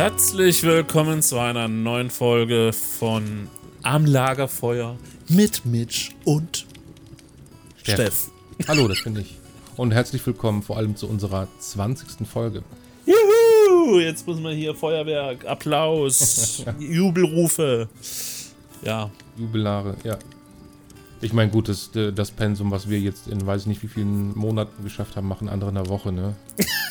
Herzlich willkommen zu einer neuen Folge von Am Lagerfeuer mit Mitch und Steff. Steff. Hallo, das bin ich. Und herzlich willkommen vor allem zu unserer 20. Folge. Juhu! Jetzt muss man hier Feuerwerk, Applaus, Jubelrufe. Ja, Jubilare, ja. Ich meine, gut, das, das Pensum, was wir jetzt in weiß ich nicht wie vielen Monaten geschafft haben, machen andere in der Woche, ne?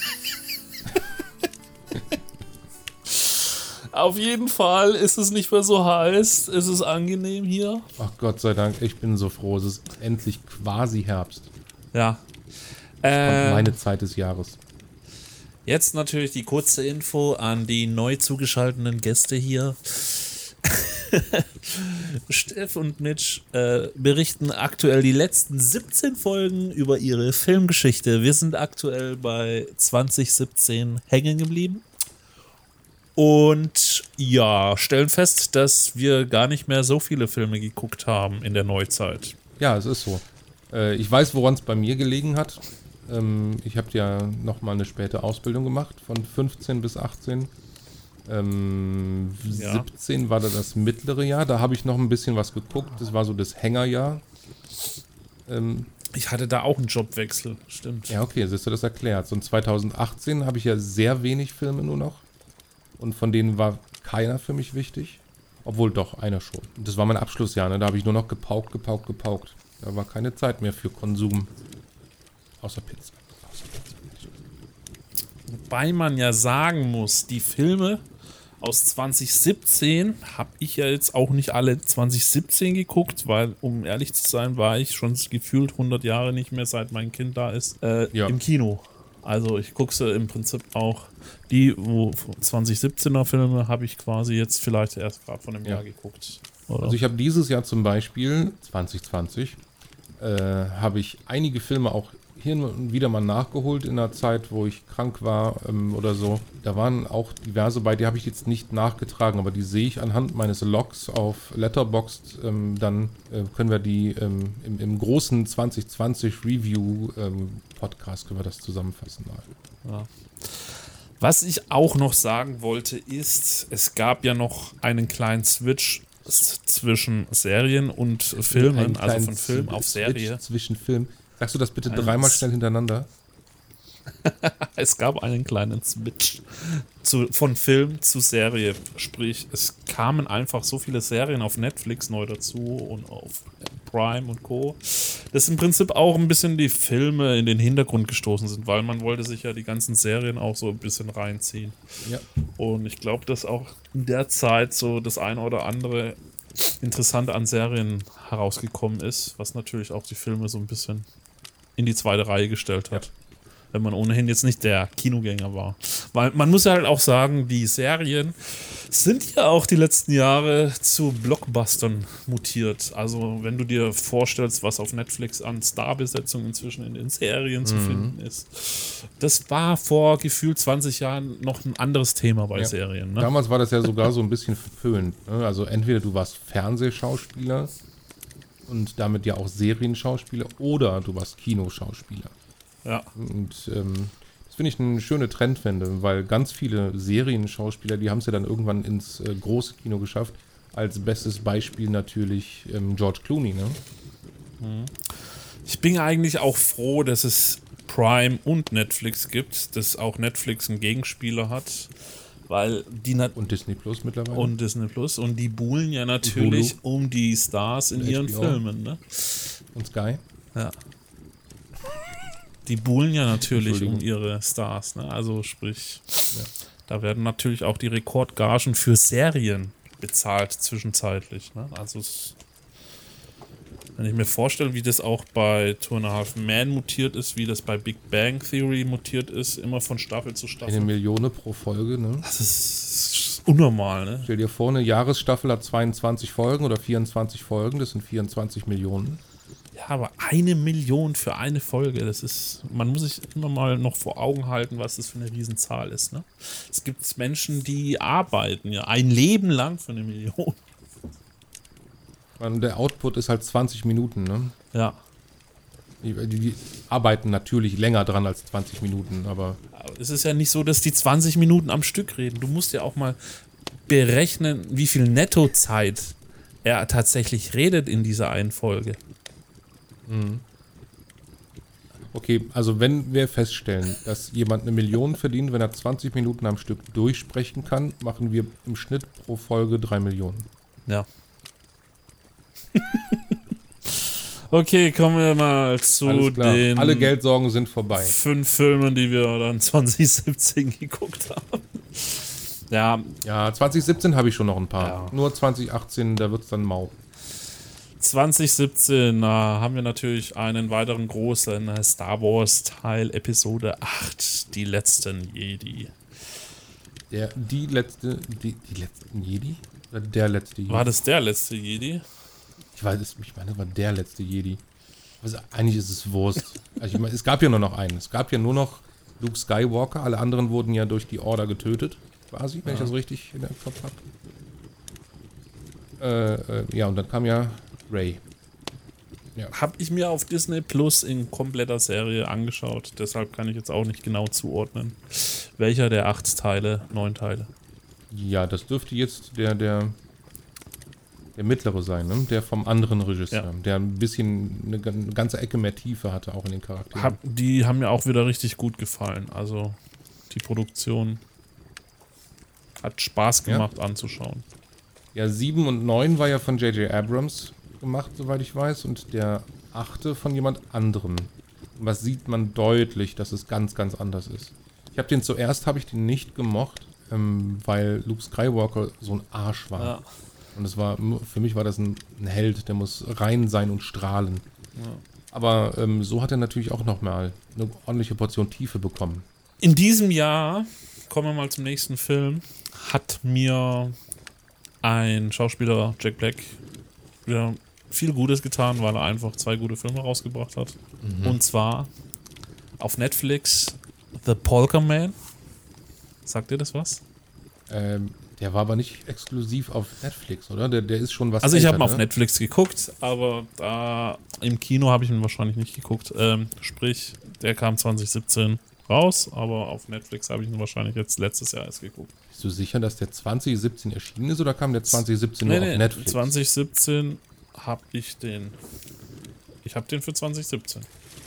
auf jeden Fall ist es nicht mehr so heiß. Es ist angenehm hier. Ach Gott sei Dank, ich bin so froh. Es ist endlich quasi Herbst. Ja. Äh, meine Zeit des Jahres. Jetzt natürlich die kurze Info an die neu zugeschalteten Gäste hier. Steff und Mitch äh, berichten aktuell die letzten 17 Folgen über ihre Filmgeschichte. Wir sind aktuell bei 2017 hängen geblieben. Und ja, stellen fest, dass wir gar nicht mehr so viele Filme geguckt haben in der Neuzeit. Ja, es ist so. Äh, ich weiß, woran es bei mir gelegen hat. Ähm, ich habe ja nochmal eine späte Ausbildung gemacht, von 15 bis 18. Ähm, Ja. 17 war da das mittlere Jahr. Da habe ich noch ein bisschen was geguckt. Das war so das Hängerjahr. Ähm, Ich hatte da auch einen Jobwechsel, stimmt. ja, okay, siehst du, das erklärt. So in 2018 habe ich ja sehr wenig Filme nur noch. Und von denen war keiner für mich wichtig. Obwohl doch, einer schon. Das war mein Abschlussjahr, ne? Da habe ich nur noch gepaukt, gepaukt, gepaukt. Da war keine Zeit mehr für Konsum. Außer Pizza. Außer Pizza. Wobei man ja sagen muss, die Filme aus 2017 habe ich ja jetzt auch nicht alle 2017 geguckt, weil, um ehrlich zu sein, war ich schon gefühlt 100 Jahre nicht mehr, seit mein Kind da ist, äh, Ja. im Kino. Also ich gucke sie im Prinzip auch, die wo 2017er Filme habe ich quasi jetzt vielleicht erst gerade von einem Ja. Jahr geguckt. Oder? Also ich habe dieses Jahr zum Beispiel, 2020, äh, habe ich einige Filme auch hier und wieder mal nachgeholt in der Zeit, wo ich krank war ähm, oder so. Da waren auch diverse bei, die habe ich jetzt nicht nachgetragen, aber die sehe ich anhand meines Logs auf Letterboxd. Ähm, dann äh, können wir die ähm, im, im großen 2020 Review ähm, Podcast können wir das zusammenfassen mal. Was ich auch noch sagen wollte, ist, es gab ja noch einen kleinen Switch zwischen Serien und Filmen, also von Film auf Serie. Zwischen Film. Sagst du das bitte dreimal schnell hintereinander? Es gab einen kleinen Switch zu, von Film zu Serie. Sprich, es kamen einfach so viele Serien auf Netflix neu dazu und auf Prime und Co. Dass im Prinzip auch ein bisschen die Filme in den Hintergrund gestoßen sind, weil man wollte sich ja die ganzen Serien auch so ein bisschen reinziehen. Ja. Und ich glaube, dass auch in der Zeit so das eine oder andere Interessante an Serien herausgekommen ist, was natürlich auch die Filme so ein bisschen in die zweite Reihe gestellt hat. Wenn man ohnehin jetzt nicht der Kinogänger war. Weil man muss ja halt auch sagen, die Serien sind ja auch die letzten Jahre zu Blockbustern mutiert. Also wenn du dir vorstellst, was auf Netflix an Starbesetzung inzwischen in den Serien zu finden ist. Das war vor gefühlt 20 Jahren noch ein anderes Thema bei Ja. Serien. Ne? Damals war das ja sogar so ein bisschen verpönt. Ne? Also entweder du warst Fernsehschauspieler und damit ja auch Serienschauspieler oder du warst Kinoschauspieler. Ja. Und ähm, das finde ich eine schöne Trendwende, weil ganz viele Serienschauspieler, die haben es ja dann irgendwann ins äh, große Kino geschafft. Als bestes Beispiel natürlich ähm, George Clooney, ne? Ich bin eigentlich auch froh, dass es Prime und Netflix gibt, dass auch Netflix einen Gegenspieler hat, weil die Und Disney Plus mittlerweile. und Disney Plus und die buhlen ja natürlich um die Stars in Und ihren HBO. Filmen, ne? und Sky. Ja. Die buhlen ja natürlich um ihre Stars, ne? Also sprich, Ja. da werden natürlich auch die Rekordgagen für Serien bezahlt zwischenzeitlich, ne? Also es, wenn ich mir vorstelle, wie das auch bei Two and a Half Man mutiert ist, wie das bei Big Bang Theory mutiert ist, immer von Staffel zu Eine Staffel. Million pro Folge, ne? Das ist unnormal, ne? Stell dir vor, eine Jahresstaffel hat 22 Folgen oder 24 Folgen, das sind 24 Millionen. Ja, aber eine Million für eine Folge, das ist, man muss sich immer mal noch vor Augen halten, was das für eine Riesenzahl ist. Ne? Es gibt Menschen, die arbeiten ja ein Leben lang für eine Million. Und der Output ist halt 20 Minuten, ne? Ja. Die, die, die arbeiten natürlich länger dran als 20 Minuten, aber es ist ja nicht so, dass die 20 Minuten am Stück reden. Du musst ja auch mal berechnen, wie viel Nettozeit er tatsächlich redet in dieser einen Folge. okay, also wenn wir feststellen, dass jemand eine Million verdient, wenn er 20 Minuten am Stück durchsprechen kann, machen wir im Schnitt pro Folge 3 Millionen. Ja. okay, kommen wir mal zu den Alle Geldsorgen sind vorbei. fünf Filmen, die wir dann 2017 geguckt haben. Ja, Ja, 2017 habe ich schon noch ein paar. Ja. Nur 2018, da wird es dann mau. 2017 äh, haben wir natürlich einen weiteren großen Star Wars Teil Episode 8, die letzten Jedi. Der, die letzte, die, die letzten Jedi? Der letzte Jedi? War das der letzte Jedi? Ich weiß es, ich meine, das war der letzte Jedi. Also eigentlich ist es Wurst. Also ich meine, es gab ja nur noch einen. Es gab ja nur noch Luke Skywalker. Alle anderen wurden ja durch die Order getötet, quasi, wenn ich das richtig in der Kopf habe. Äh, äh, ja, und dann kam ja Ray. Habe ich mir auf Disney Plus in kompletter Serie angeschaut. Deshalb kann ich jetzt auch nicht genau zuordnen, welcher der acht Teile, neun Teile. Ja, das dürfte jetzt der, der, der mittlere sein, ne? Der vom anderen Regisseur. Ja. Der ein bisschen eine, eine ganze Ecke mehr Tiefe hatte, auch in den Charakteren. Hab, die haben mir auch wieder richtig gut gefallen. Also die Produktion hat Spaß Ja. gemacht anzuschauen. Ja, 7 und 9 war ja von J.J. Abrams gemacht, soweit ich weiß, und der achte von jemand anderem. Und was sieht man deutlich, dass es ganz, ganz anders ist. Ich habe den zuerst, habe ich den nicht gemocht, ähm, weil Luke Skywalker so ein Arsch war. Ja. Und es war, für mich war das ein, ein Held, der muss rein sein und strahlen. Ja. Aber ähm, so hat er natürlich auch nochmal eine ordentliche Portion Tiefe bekommen. In diesem Jahr, kommen wir mal zum nächsten Film, hat mir ein Schauspieler, Jack Black, wieder viel Gutes getan, weil er einfach zwei gute Filme rausgebracht hat. Und zwar auf Netflix The Polka Man. Sagt ihr das was? Ähm, der war aber nicht exklusiv auf Netflix, oder? Der, der ist schon was Also ich habe älter, ihn auf ne? Netflix geguckt, aber da im Kino habe ich ihn wahrscheinlich nicht geguckt. Ähm, sprich, der kam 2017 raus, aber auf Netflix habe ich ihn wahrscheinlich jetzt letztes Jahr erst geguckt. Bist du sicher, dass der 2017 erschienen ist oder kam der 2017 nur auf Netflix? 2017 habe ich den. Ich habe den für 2017.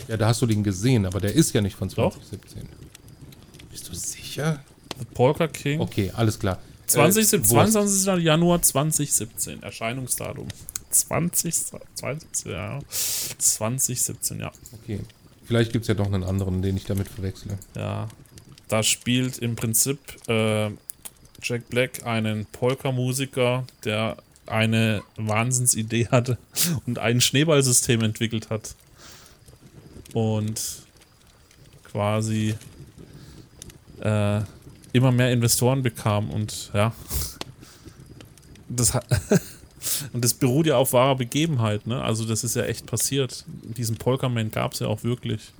Ja, da hast du den gesehen, aber der ist ja nicht von Doch. 2017. Bist du sicher? The Polka King. Okay, alles klar. 2017, Äh, Wurst. 22. Januar 2017. Erscheinungsdatum. 20. 20, ja. 2017, ja. Okay. Vielleicht gibt es ja doch einen anderen, den ich damit verwechsle. Ja. Da spielt im Prinzip äh, Jack Black einen Polka-Musiker, der eine Wahnsinnsidee hatte und ein Schneeballsystem entwickelt hat. Und quasi äh, immer mehr Investoren bekam und ja. Das hat. Und das beruht ja auf wahrer Begebenheit, ne? Also das ist ja echt passiert. Diesen Polka-Man gab es ja auch wirklich.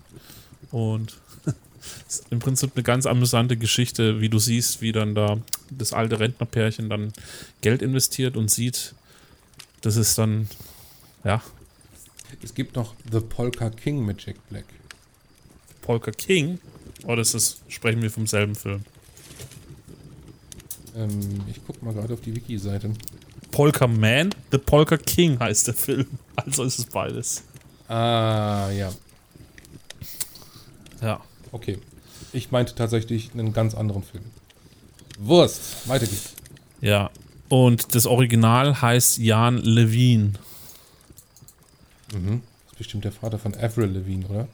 Und ist im Prinzip eine ganz amüsante Geschichte, wie du siehst, wie dann da das alte Rentnerpärchen dann Geld investiert und sieht, das ist dann, ja, Es gibt noch The Polka King mit Jack Black. Polka King. Oder ist das, sprechen wir vom selben Film? Ähm, ich guck mal gerade auf die Wiki-Seite. Polka Man, The Polka King heißt der Film. Also ist es beides. Ah, ja. Ja. Okay. Ich meinte tatsächlich einen ganz anderen Film. Wurst. Weiter geht's. Ja. Und das Original heißt Jan Levine. Mhm. Das ist bestimmt der Vater von Avril Levine, oder?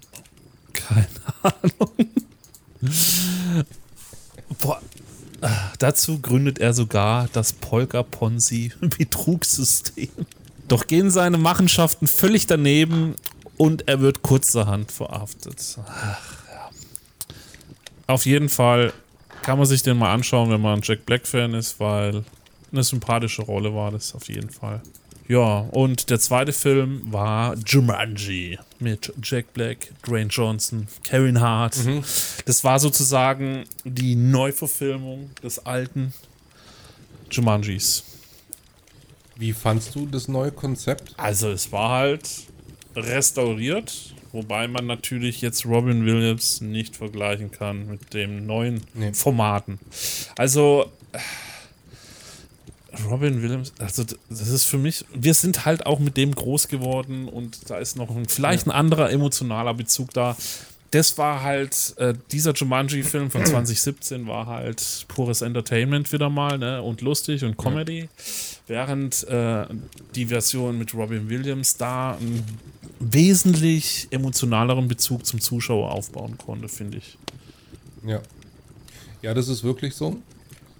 Keine Ahnung. Boah. Dazu gründet er sogar das Polka-Ponzi-Betrugssystem. Doch gehen seine Machenschaften völlig daneben und er wird kurzerhand verhaftet. Ach, ja. Auf jeden Fall kann man sich den mal anschauen, wenn man ein Jack Black-Fan ist, weil eine sympathische Rolle war das auf jeden Fall. Ja, und der zweite Film war Jumanji mit Jack Black, Dwayne Johnson, Kevin Hart. Das war sozusagen die Neuverfilmung des alten Jumanjis. Wie fandst du das neue Konzept? Also es war halt restauriert Wobei man natürlich jetzt Robin Williams nicht vergleichen kann mit den neuen Nee. Formaten. Also Robin Williams, also das ist für mich, wir sind halt auch mit dem groß geworden und da ist noch ein, vielleicht ein anderer emotionaler Bezug da. Das war halt, äh, dieser Jumanji-Film von 2017 war halt pures Entertainment wieder mal, ne? Und lustig und Comedy. Während äh, die Version mit Robin Williams da einen wesentlich emotionaleren Bezug zum Zuschauer aufbauen konnte, finde ich. Ja. Ja, das ist wirklich so.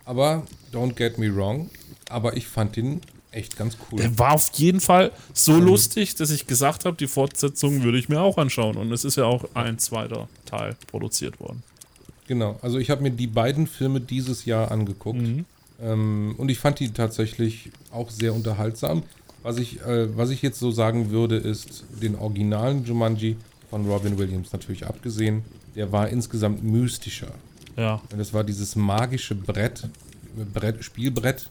Aber don't get me wrong, aber ich fand ihn echt ganz cool. Der war auf jeden Fall so lustig, dass ich gesagt habe, die Fortsetzung würde ich mir auch anschauen. Und es ist ja auch ein zweiter Teil produziert worden. Genau, also ich habe mir die beiden Filme dieses Jahr angeguckt. Ähm, und ich fand die tatsächlich auch sehr unterhaltsam. Was ich, äh, was ich jetzt so sagen würde, ist den originalen Jumanji von Robin Williams natürlich abgesehen. Der war insgesamt mystischer. Ja. Und das war dieses magische Brett, Brett, Spielbrett,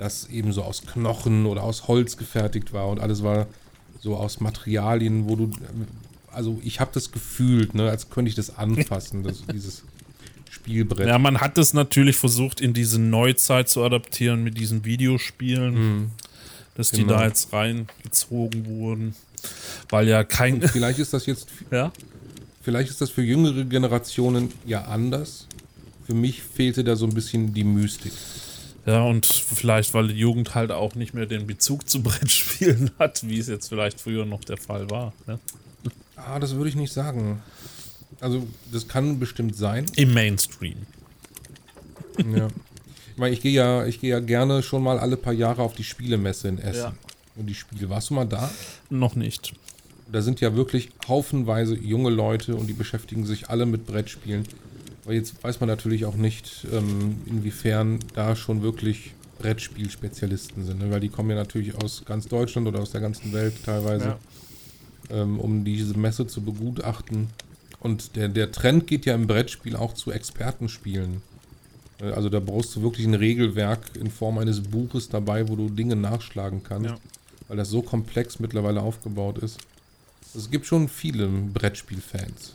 das eben so aus Knochen oder aus Holz gefertigt war und alles war so aus Materialien, wo du, also ich habe das gefühlt, ne, als könnte ich das anfassen, das, dieses Spielbrett. Ja, man hat es natürlich versucht, in diese Neuzeit zu adaptieren mit diesen Videospielen, dass die Genau. da jetzt reingezogen wurden. Weil ja kein. Vielleicht ist das jetzt, ja? vielleicht ist das für jüngere Generationen ja anders. Für mich fehlte da so ein bisschen die Mystik. Ja, und vielleicht, weil die Jugend halt auch nicht mehr den Bezug zu Brettspielen hat, wie es jetzt vielleicht früher noch der Fall war. Ne? Ah, das würde ich nicht sagen. Also, das kann bestimmt sein. Im Mainstream. Ja. Ich meine, ich gehe ja, ich gehe ja gerne schon mal alle paar Jahre auf die Spielemesse in Essen. Ja. Und die Spiele, warst du mal da? Noch nicht. Da sind ja wirklich haufenweise junge Leute und die beschäftigen sich alle mit Brettspielen. Aber jetzt weiß man natürlich auch nicht, ähm, inwiefern da schon wirklich Brettspielspezialisten sind. Ne? Weil die kommen ja natürlich aus ganz Deutschland oder aus der ganzen Welt teilweise, ähm, um diese Messe zu begutachten. Und der, der Trend geht ja im Brettspiel auch zu Expertenspielen. Äh, Also da brauchst du wirklich ein Regelwerk in Form eines Buches dabei, wo du Dinge nachschlagen kannst, Ja. weil das so komplex mittlerweile aufgebaut ist. Es gibt schon viele Brettspielfans.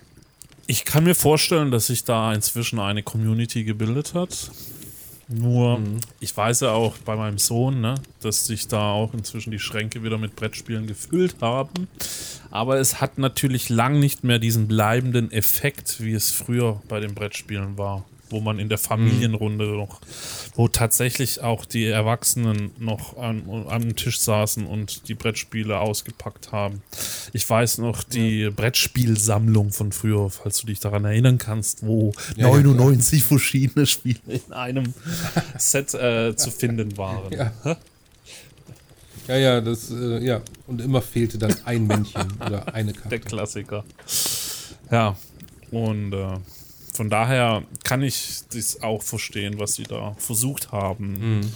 Ich kann mir vorstellen, dass sich da inzwischen eine Community gebildet hat. Nur, ich weiß ja auch bei meinem Sohn, ne, dass sich da auch inzwischen die Schränke wieder mit Brettspielen gefüllt haben. Aber es hat natürlich lang nicht mehr diesen bleibenden Effekt, wie es früher bei den Brettspielen war. Wo man in der Familienrunde noch, wo tatsächlich auch die Erwachsenen noch an, am Tisch saßen und die Brettspiele ausgepackt haben. Ich weiß noch die Brettspielsammlung von früher, falls du dich daran erinnern kannst, wo Ja, ja, 99 verschiedene Spiele in einem Set äh, zu finden waren. Ja. Ja, ja, das, äh, ja. Und immer fehlte dann ein Männchen oder eine Der Karte. Klassiker. Ja, und äh, von daher kann ich das auch verstehen, was sie da versucht haben Mhm.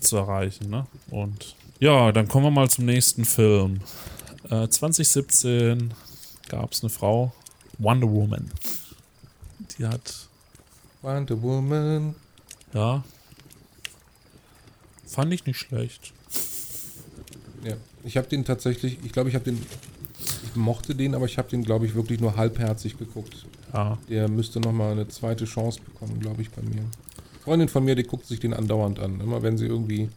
zu erreichen. Ne? Und ja, dann kommen wir mal zum nächsten Film. Äh, 2017 gab es eine Frau, Wonder Woman. Die hat, Wonder Woman. ja, fand ich nicht schlecht. Ja, ich habe den tatsächlich, ich glaube, ich habe den, ich mochte den, aber ich habe den, glaube ich, wirklich nur halbherzig geguckt. Ja, Der müsste nochmal eine zweite Chance bekommen, glaube ich, bei mir. Freundin von mir, die guckt sich den andauernd an. Immer wenn sie irgendwie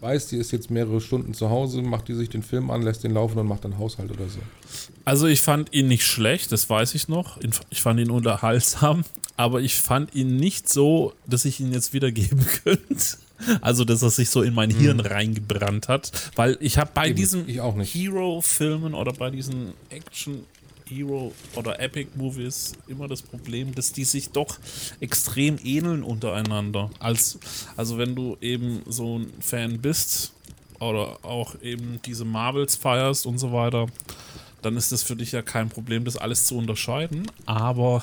weiß, die ist jetzt mehrere Stunden zu Hause, macht die sich den Film an, lässt den laufen und macht dann Haushalt oder so. Also ich fand ihn nicht schlecht, das weiß ich noch. Ich fand ihn unterhaltsam, aber ich fand ihn nicht so, dass ich ihn jetzt wiedergeben könnte. Also, dass er sich so in mein Hirn reingebrannt hat. Weil ich habe bei Eben, diesen. Hero-Filmen oder bei diesen Action-Hero- oder Epic-Movies immer das Problem, dass die sich doch extrem ähneln untereinander. Als, also wenn du eben so ein Fan bist oder auch eben diese Marvels feierst und so weiter, dann ist das für dich ja kein Problem, das alles zu unterscheiden. Aber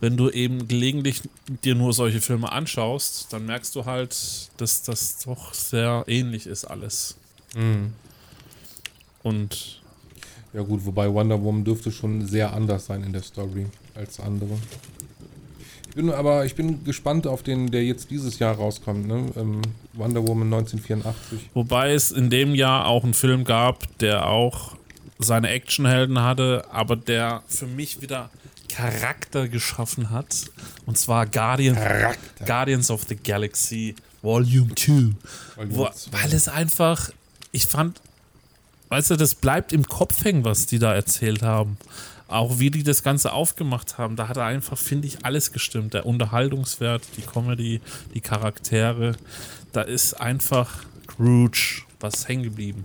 wenn du eben gelegentlich dir nur solche Filme anschaust, dann merkst du halt, dass das doch sehr ähnlich ist alles. Und Ja gut, wobei Wonder Woman dürfte schon sehr anders sein in der Story als andere. Ich bin aber, ich bin gespannt auf den, der jetzt dieses Jahr rauskommt, ne? Ähm, Wonder Woman 1984. wobei es in dem Jahr auch einen Film gab, der auch seine Actionhelden hatte, aber der für mich wieder Charakter geschaffen hat. Und zwar Guardian, Guardians of the Galaxy Volume 2. Wo, weil es einfach, ich fand, weißt du, das bleibt im Kopf hängen, was die da erzählt haben. Auch wie die das Ganze aufgemacht haben, da hat er einfach, finde ich, alles gestimmt. Der Unterhaltungswert, die Comedy, die Charaktere. Da ist einfach Scrooge was hängen geblieben.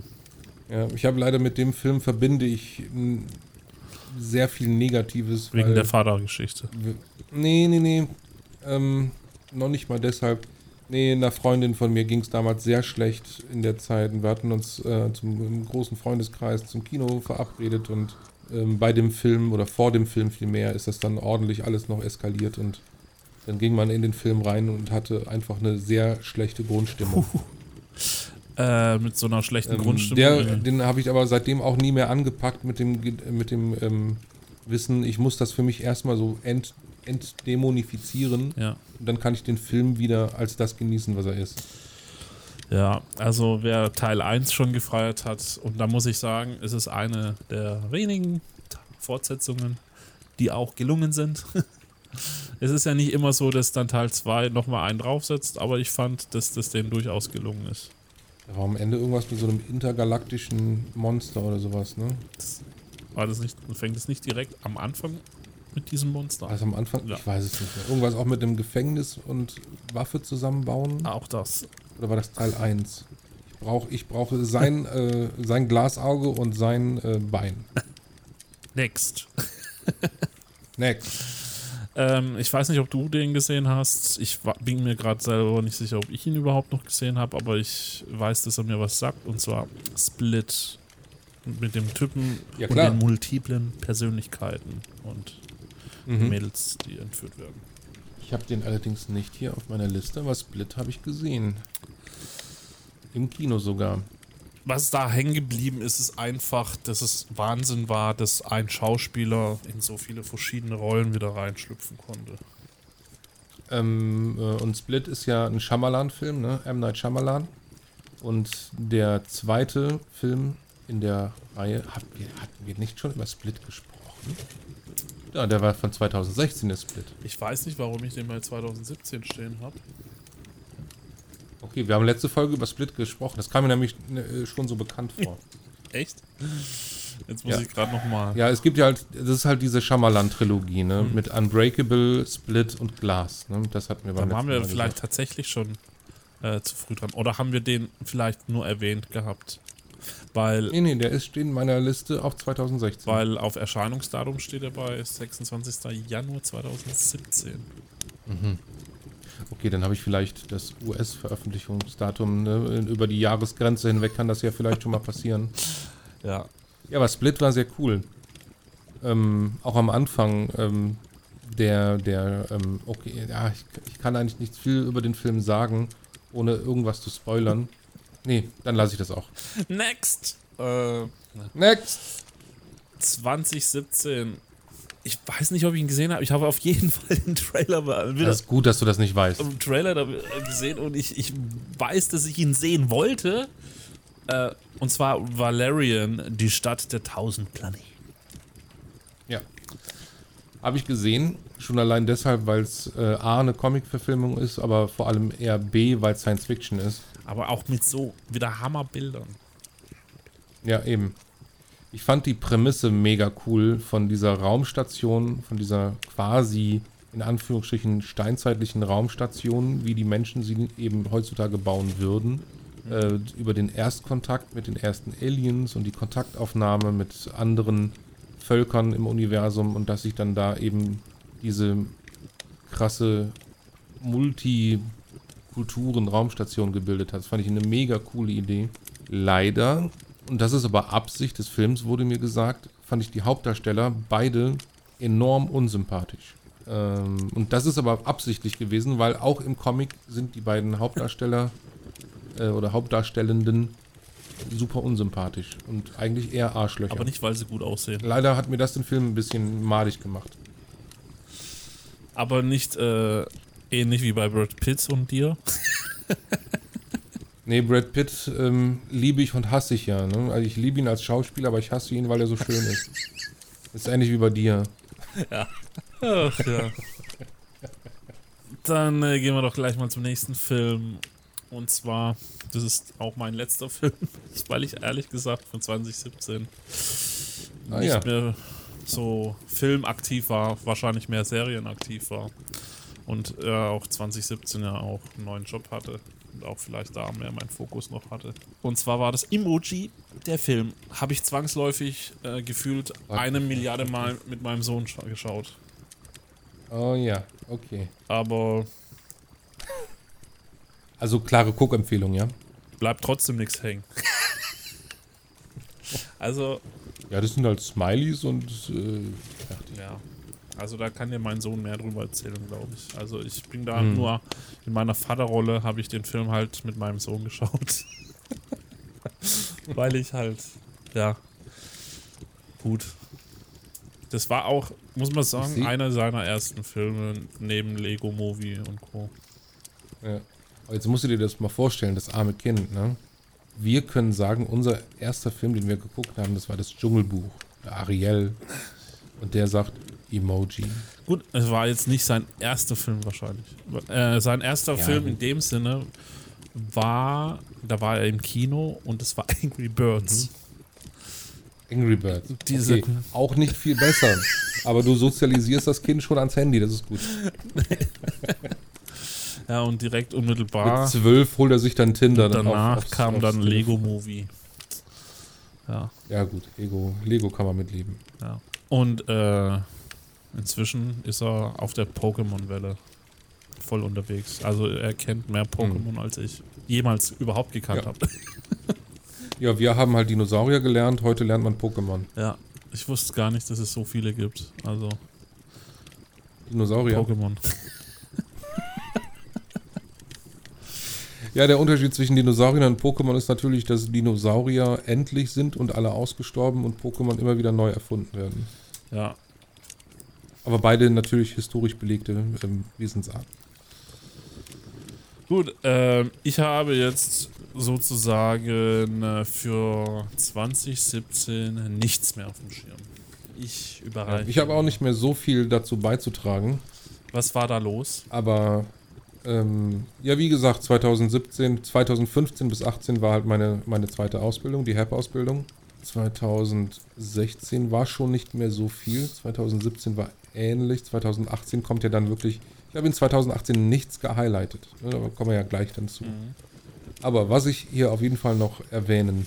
Ja, ich habe leider mit dem Film verbinde ich sehr viel Negatives. Wegen der Vatergeschichte. Nee, nee, nee. Ähm, noch nicht mal deshalb. Nee, einer Freundin von mir ging es damals sehr schlecht in der Zeit. Wir hatten uns äh, zum im großen Freundeskreis zum Kino verabredet und ähm, bei dem Film oder vor dem Film vielmehr ist das dann ordentlich alles noch eskaliert und dann ging man in den Film rein und hatte einfach eine sehr schlechte Grundstimmung. Äh, mit so einer schlechten ähm, Grundstimmung. Der, den habe ich aber seitdem auch nie mehr angepackt mit dem, mit dem ähm, Wissen, ich muss das für mich erstmal so ent, entdämonifizieren. Ja. Und dann kann ich den Film wieder als das genießen, was er ist. Ja, also wer Teil 1 schon gefeiert hat, und da muss ich sagen, es ist eine der wenigen Fortsetzungen, die auch gelungen sind. es ist ja nicht immer so, dass dann Teil 2 nochmal einen draufsetzt, aber ich fand, dass das denen durchaus gelungen ist. Da war am Ende irgendwas mit so einem intergalaktischen Monster oder sowas, ne? Das war das nicht, fängt es nicht direkt am Anfang mit diesem Monster? Also am Anfang, ja. ich weiß es nicht mehr. Irgendwas auch mit dem Gefängnis und Waffe zusammenbauen? Auch das. Oder war das Teil 1? Ich, brauch, ich brauche sein, äh, sein Glasauge und sein äh, Bein. Next. Next. Ähm, ich weiß nicht, ob du den gesehen hast. Ich bin mir gerade selber nicht sicher, ob ich ihn überhaupt noch gesehen habe, aber ich weiß, dass er mir was sagt. Und zwar Split. Mit dem Typen ja, und den multiplen Persönlichkeiten und mhm. Mädels, die entführt werden. Ich habe den allerdings nicht hier auf meiner Liste, aber Split habe ich gesehen. Im Kino sogar. Was da hängen geblieben ist, ist einfach, dass es Wahnsinn war, dass ein Schauspieler in so viele verschiedene Rollen wieder reinschlüpfen konnte. Ähm, äh, und Split ist ja ein Shyamalan-Film, ne? M. Night Shyamalan. Und der zweite Film in der Reihe, hatten wir, hatten wir nicht schon über Split gesprochen? Ja, der war von 2016, der Split. Ich weiß nicht, warum ich den mal 2017 stehen habe. Okay, wir haben letzte Folge über Split gesprochen. Das kam mir nämlich ne, schon so bekannt vor. Echt? Jetzt muss ja. ich gerade nochmal. Ja, es gibt ja halt, das ist halt diese Shyamalan-Trilogie, ne? Hm. Mit Unbreakable, Split und Glass. Ne? Das hatten wir beim Dann haben wir Mal vielleicht gesagt. tatsächlich schon äh, zu früh dran. Oder haben wir den vielleicht nur erwähnt gehabt? Weil. Nee, nee, der ist steht in meiner Liste auf 2016. Weil auf Erscheinungsdatum steht er bei 26. Januar 2017. Mhm. Okay, dann habe ich vielleicht das US-Veröffentlichungsdatum. Ne? Über die Jahresgrenze hinweg kann das ja vielleicht schon mal passieren. Ja. Ja, aber Split war sehr cool. Ähm, auch am Anfang ähm, der, der, ähm, okay, ja, ich, ich, kann eigentlich nicht viel über den Film sagen, ohne irgendwas zu spoilern. Nee, dann lasse ich das auch. Next! Äh, Next! 2017. Ich weiß nicht, ob ich ihn gesehen habe. Ich habe auf jeden Fall den Trailer wieder. Das ist gut, dass du das nicht weißt. Im Trailer gesehen und ich, ich weiß, dass ich ihn sehen wollte. Äh, und zwar Valerian, die Stadt der tausend Planeten. Ja. Habe ich gesehen. Schon allein deshalb, weil es äh, A, eine Comic-Verfilmung ist, aber vor allem eher B, weil es Science Fiction ist. Aber auch mit so wieder Hammerbildern. Ja, eben. Ich fand die Prämisse mega cool von dieser Raumstation, von dieser quasi in Anführungsstrichen steinzeitlichen Raumstation, wie die Menschen sie eben heutzutage bauen würden. Mhm. Äh, über den Erstkontakt mit den ersten Aliens und die Kontaktaufnahme mit anderen Völkern im Universum und dass sich dann da eben diese krasse Multi- Kulturen-Raumstation gebildet hat. Das fand ich eine mega coole Idee. Leider, und das ist aber Absicht des Films, wurde mir gesagt, fand ich die Hauptdarsteller beide enorm unsympathisch. Ähm, und das ist aber absichtlich gewesen, weil auch im Comic sind die beiden Hauptdarsteller äh, oder Hauptdarstellenden super unsympathisch und eigentlich eher Arschlöcher. Aber nicht, weil sie gut aussehen. Leider hat mir das den Film ein bisschen madig gemacht. Aber nicht äh, Ähnlich wie bei Brad Pitt und dir. Nee, Brad Pitt ähm, liebe ich und hasse ich ja. Ne? Also ich liebe ihn als Schauspieler, aber ich hasse ihn, weil er so schön ist. Das ist ähnlich wie bei dir. Ja. Ach, ja. Dann äh, gehen wir doch gleich mal zum nächsten Film. Und zwar, das ist auch mein letzter Film, weil ich ehrlich gesagt von 2017 Ah, nicht ja. mehr so filmaktiv war, wahrscheinlich mehr serienaktiv war. Und äh, auch 2017 ja auch einen neuen Job hatte und auch vielleicht da mehr meinen Fokus noch hatte. Und zwar war das Emoji, der Film, habe ich zwangsläufig äh, gefühlt eine Milliarde Mal mit meinem Sohn scha- geschaut. Oh ja, okay. Aber Also klare Cook-Empfehlung, ja? bleibt trotzdem nichts hängen. also, Ja, das sind halt Smileys und äh, ja. Also da kann dir mein Sohn mehr drüber erzählen, glaube ich. Also ich bin da Hm. nur in meiner Vaterrolle habe ich den Film halt mit meinem Sohn geschaut. Weil ich halt, ja, gut. Das war auch, muss man sagen, einer seiner ersten Filme neben Lego Movie und Co. Ja. Jetzt musst du dir das mal vorstellen, das arme Kind, ne? Wir können sagen, unser erster Film, den wir geguckt haben, das war das Dschungelbuch. Ariel. Und der sagt Emoji. Gut, es war jetzt nicht sein erster Film wahrscheinlich. Äh, sein erster Ja, Film in dem Sinne war, da war er im Kino und es war Angry Birds. Angry Birds. Diese- okay. Auch nicht viel besser. Aber du sozialisierst das Kind schon ans Handy, das ist gut. Ja, und direkt unmittelbar Mit zwölf holt er sich dann Tinder. dann danach auf- aufs- kam aufs dann. Lego Movie. Ja, Ja gut, Lego, Lego kann man mitleben. ja. Und äh, inzwischen ist er auf der Pokémon-Welle voll unterwegs. Also er kennt mehr Pokémon als ich jemals überhaupt gekannt Ja. habe. Ja, wir haben halt Dinosaurier gelernt, heute lernt man Pokémon. Ja, ich wusste gar nicht, dass es so viele gibt. Also Dinosaurier. Pokémon. Ja, der Unterschied zwischen Dinosauriern und Pokémon ist natürlich, dass Dinosaurier endlich sind und alle ausgestorben und Pokémon immer wieder neu erfunden werden. Ja, Aber beide natürlich historisch belegte ähm, Wesensarten. Gut, ähm, ich habe jetzt sozusagen äh, für 2017 nichts mehr auf dem Schirm. Ich überreiche. Ich habe auch nicht mehr so viel dazu beizutragen, Was war da los? aber ähm, ja, wie gesagt, 2017, 2015 bis 18 war halt meine, meine zweite Ausbildung, die HAP-Ausbildung. 2016 war schon nicht mehr so viel, 2017 war ähnlich, 2018 kommt ja dann wirklich, ich habe in 2018 nichts gehighlightet, ne, da kommen wir ja gleich dann zu. Mhm. Aber was ich hier auf jeden Fall noch erwähnen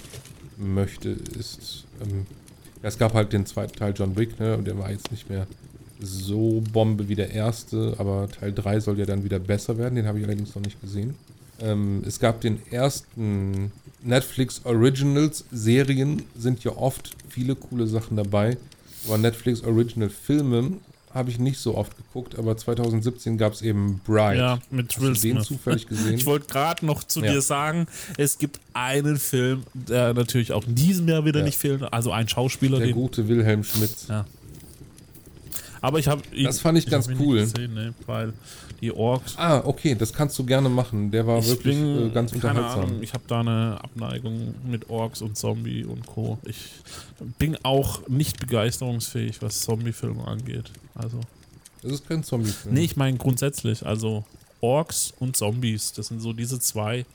möchte, ist, ähm, ja, es gab halt den zweiten Teil John Wick, ne, und der war jetzt nicht mehr so Bombe wie der erste, aber Teil 3 soll ja dann wieder besser werden, den habe ich allerdings noch nicht gesehen. Ähm, es gab den ersten Netflix Originals Serien, sind ja oft viele coole Sachen dabei, aber Netflix Original Filme habe ich nicht so oft geguckt, aber 2017 gab es eben Bride. Ja, mit Hast Will du den Smith. zufällig gesehen? Ich wollte gerade noch zu Ja. dir sagen, es gibt einen Film, der natürlich auch in diesem Jahr wieder Ja. nicht fehlt, also ein Schauspieler, der gute Wilhelm Schmidt. Ja. aber ich habe Das fand ich ganz ihn nicht cool. gesehen, ne, weil die Orks Ah, okay, das kannst du gerne machen. Der war ich wirklich bin, äh, ganz unterhaltsam. Ahnung, ich habe da eine Abneigung mit Orks und Zombie und Co. Ich bin auch nicht begeisterungsfähig, was Zombie-Filme angeht. Also, Das ist kein Zombie-Film. nee, ich meine grundsätzlich, also Orks und Zombies, das sind so diese zwei,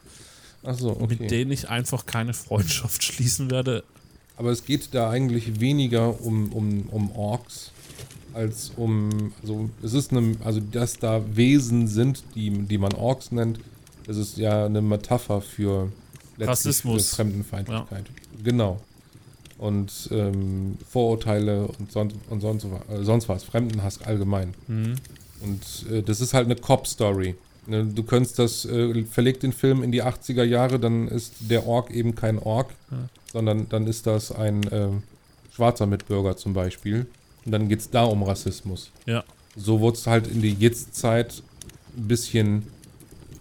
Achso, okay. mit denen ich einfach keine Freundschaft schließen werde. Aber es geht da eigentlich weniger um, um, um Orks als um. Also, es ist eine. Also, dass da Wesen sind, die, die man Orks nennt, das ist ja eine Metapher für Rassismus. Für Fremdenfeindlichkeit. Genau. Und ähm, Vorurteile und sonst, und sonst, äh, sonst was. Fremdenhass allgemein. Hm. Und äh, das ist halt eine Cop-Story. Ne, Du könntest das, äh, verlegt den Film in die 80er Jahre, dann ist der Ork eben kein Ork, Ja. sondern dann ist das ein äh, schwarzer Mitbürger zum Beispiel. Und dann geht es da um Rassismus. Ja. So wurde es halt in die Jetzt-Zeit ein bisschen,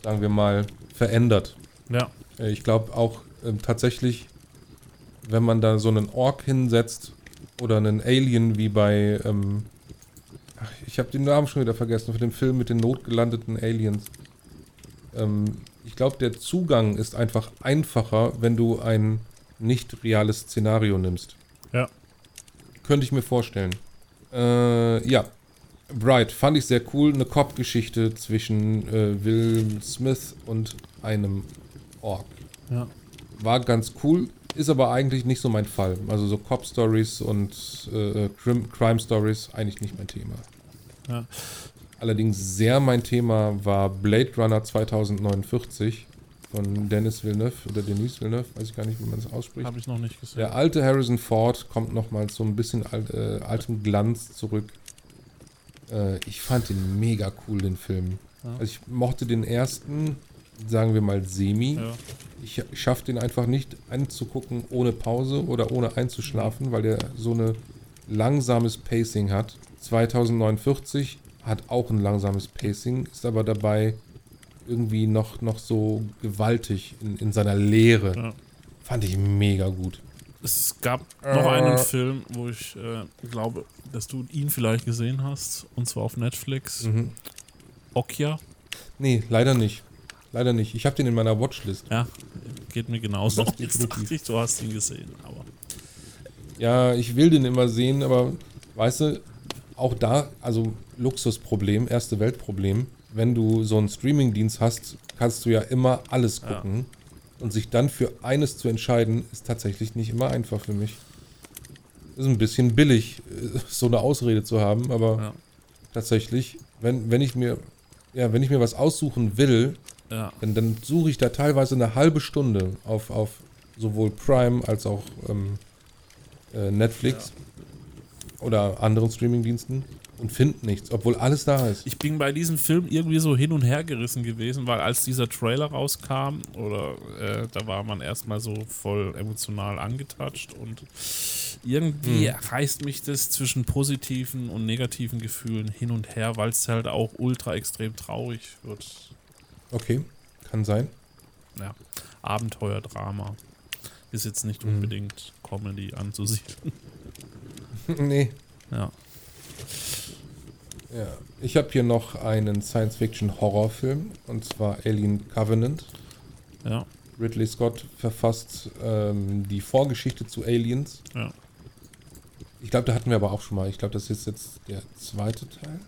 sagen wir mal, verändert. Ja, Äh, Ich glaube auch ähm, tatsächlich, wenn man da so einen Ork hinsetzt oder einen Alien wie bei, ähm, ach, ich habe den Namen schon wieder vergessen, für den Film mit den notgelandeten Aliens. Ähm, ich glaube, der Zugang ist einfach einfacher, wenn du ein nicht reales Szenario nimmst. Ja. Könnte ich mir vorstellen. Äh, ja. Bright fand ich sehr cool. Eine Cop-Geschichte zwischen äh, Will Smith und einem Ork. Ja. War ganz cool, ist aber eigentlich nicht so mein Fall. Also so Cop-Stories und äh, Crime-Stories eigentlich nicht mein Thema. Ja. Allerdings sehr mein Thema war Blade Runner 2049 von Dennis Villeneuve oder Denis Villeneuve, weiß ich gar nicht, wie man es ausspricht. Habe ich noch nicht gesehen. Der alte Harrison Ford kommt nochmal so ein bisschen alt, äh, altem Glanz zurück. Äh, ich fand den mega cool, den Film. Ja. Also ich mochte den ersten, sagen wir mal semi. Ja. Ich, schaffe den einfach nicht anzugucken ohne Pause oder ohne einzuschlafen, weil der so eine langsames Pacing hat. 2049 hat auch ein langsames Pacing, ist aber dabei irgendwie noch, noch so gewaltig in, in seiner Lehre. Ja. Fand ich mega gut. Es gab noch einen Film, wo ich äh, glaube, dass du ihn vielleicht gesehen hast, und zwar auf Netflix. Mhm. Okja. Nee, leider nicht. Leider nicht. Ich habe den in meiner Watchlist. Ja, geht mir genauso. Das Jetzt dachte ich, du hast ihn gesehen, aber. Ja, ich will den immer sehen, aber weißt du, auch da, also Luxusproblem, erste Weltproblem. Wenn du so einen Streamingdienst hast, kannst du ja immer alles Ja. gucken. Und sich dann für eines zu entscheiden, ist tatsächlich nicht immer einfach für mich. Ist ein bisschen billig, äh, so eine Ausrede zu haben, aber Ja. tatsächlich, wenn, wenn ich mir, ja, wenn ich mir was aussuchen will, Ja, dann, dann suche ich da teilweise eine halbe Stunde auf, auf sowohl Prime als auch ähm, äh, Netflix oder anderen Streamingdiensten und finde nichts, obwohl alles da ist. ich bin bei diesem Film irgendwie so hin und her gerissen gewesen, weil als dieser Trailer rauskam, oder äh, da war man erstmal so voll emotional angetatscht und irgendwie Hm. reißt mich das zwischen positiven und negativen Gefühlen hin und her, weil es halt auch ultra extrem traurig wird. Okay, kann sein. Ja, Abenteuerdrama. Ist jetzt nicht Mhm. unbedingt Comedy anzusiedeln. nee. Ja. Ja. Ich habe hier noch einen Science-Fiction-Horrorfilm und zwar Alien Covenant. Ja, Ridley Scott verfasst ähm, die Vorgeschichte zu Aliens. ja. Ich glaube, da hatten wir aber auch schon mal. Ich glaube, das ist jetzt der zweite Teil.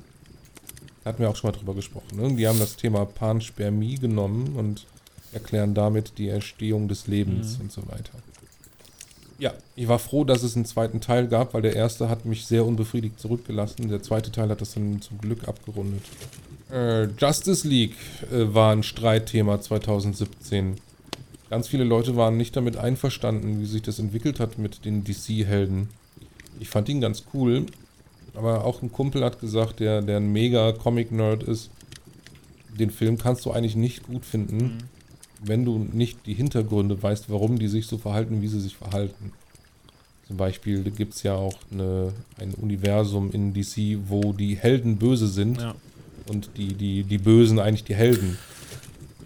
Da hatten wir auch schon mal drüber gesprochen. Ne? Die haben das Thema Panspermie genommen und erklären damit die Entstehung des Lebens Mhm. und so weiter. Ja, ich war froh, dass es einen zweiten Teil gab, weil der erste hat mich sehr unbefriedigt zurückgelassen. Der zweite Teil hat das dann zum Glück abgerundet. Äh, Justice League äh, war ein Streitthema 2017. Ganz viele Leute waren nicht damit einverstanden, wie sich das entwickelt hat mit den DC-Helden. Ich fand ihn ganz cool, aber auch ein Kumpel hat gesagt, der, der ein mega Comic-Nerd ist, den Film kannst du eigentlich nicht gut finden, Mhm. Wenn du nicht die Hintergründe weißt, warum die sich so verhalten, wie sie sich verhalten. Zum Beispiel gibt es ja auch eine, ein Universum in DC, wo die Helden böse sind ja. und die, die, die Bösen eigentlich die Helden.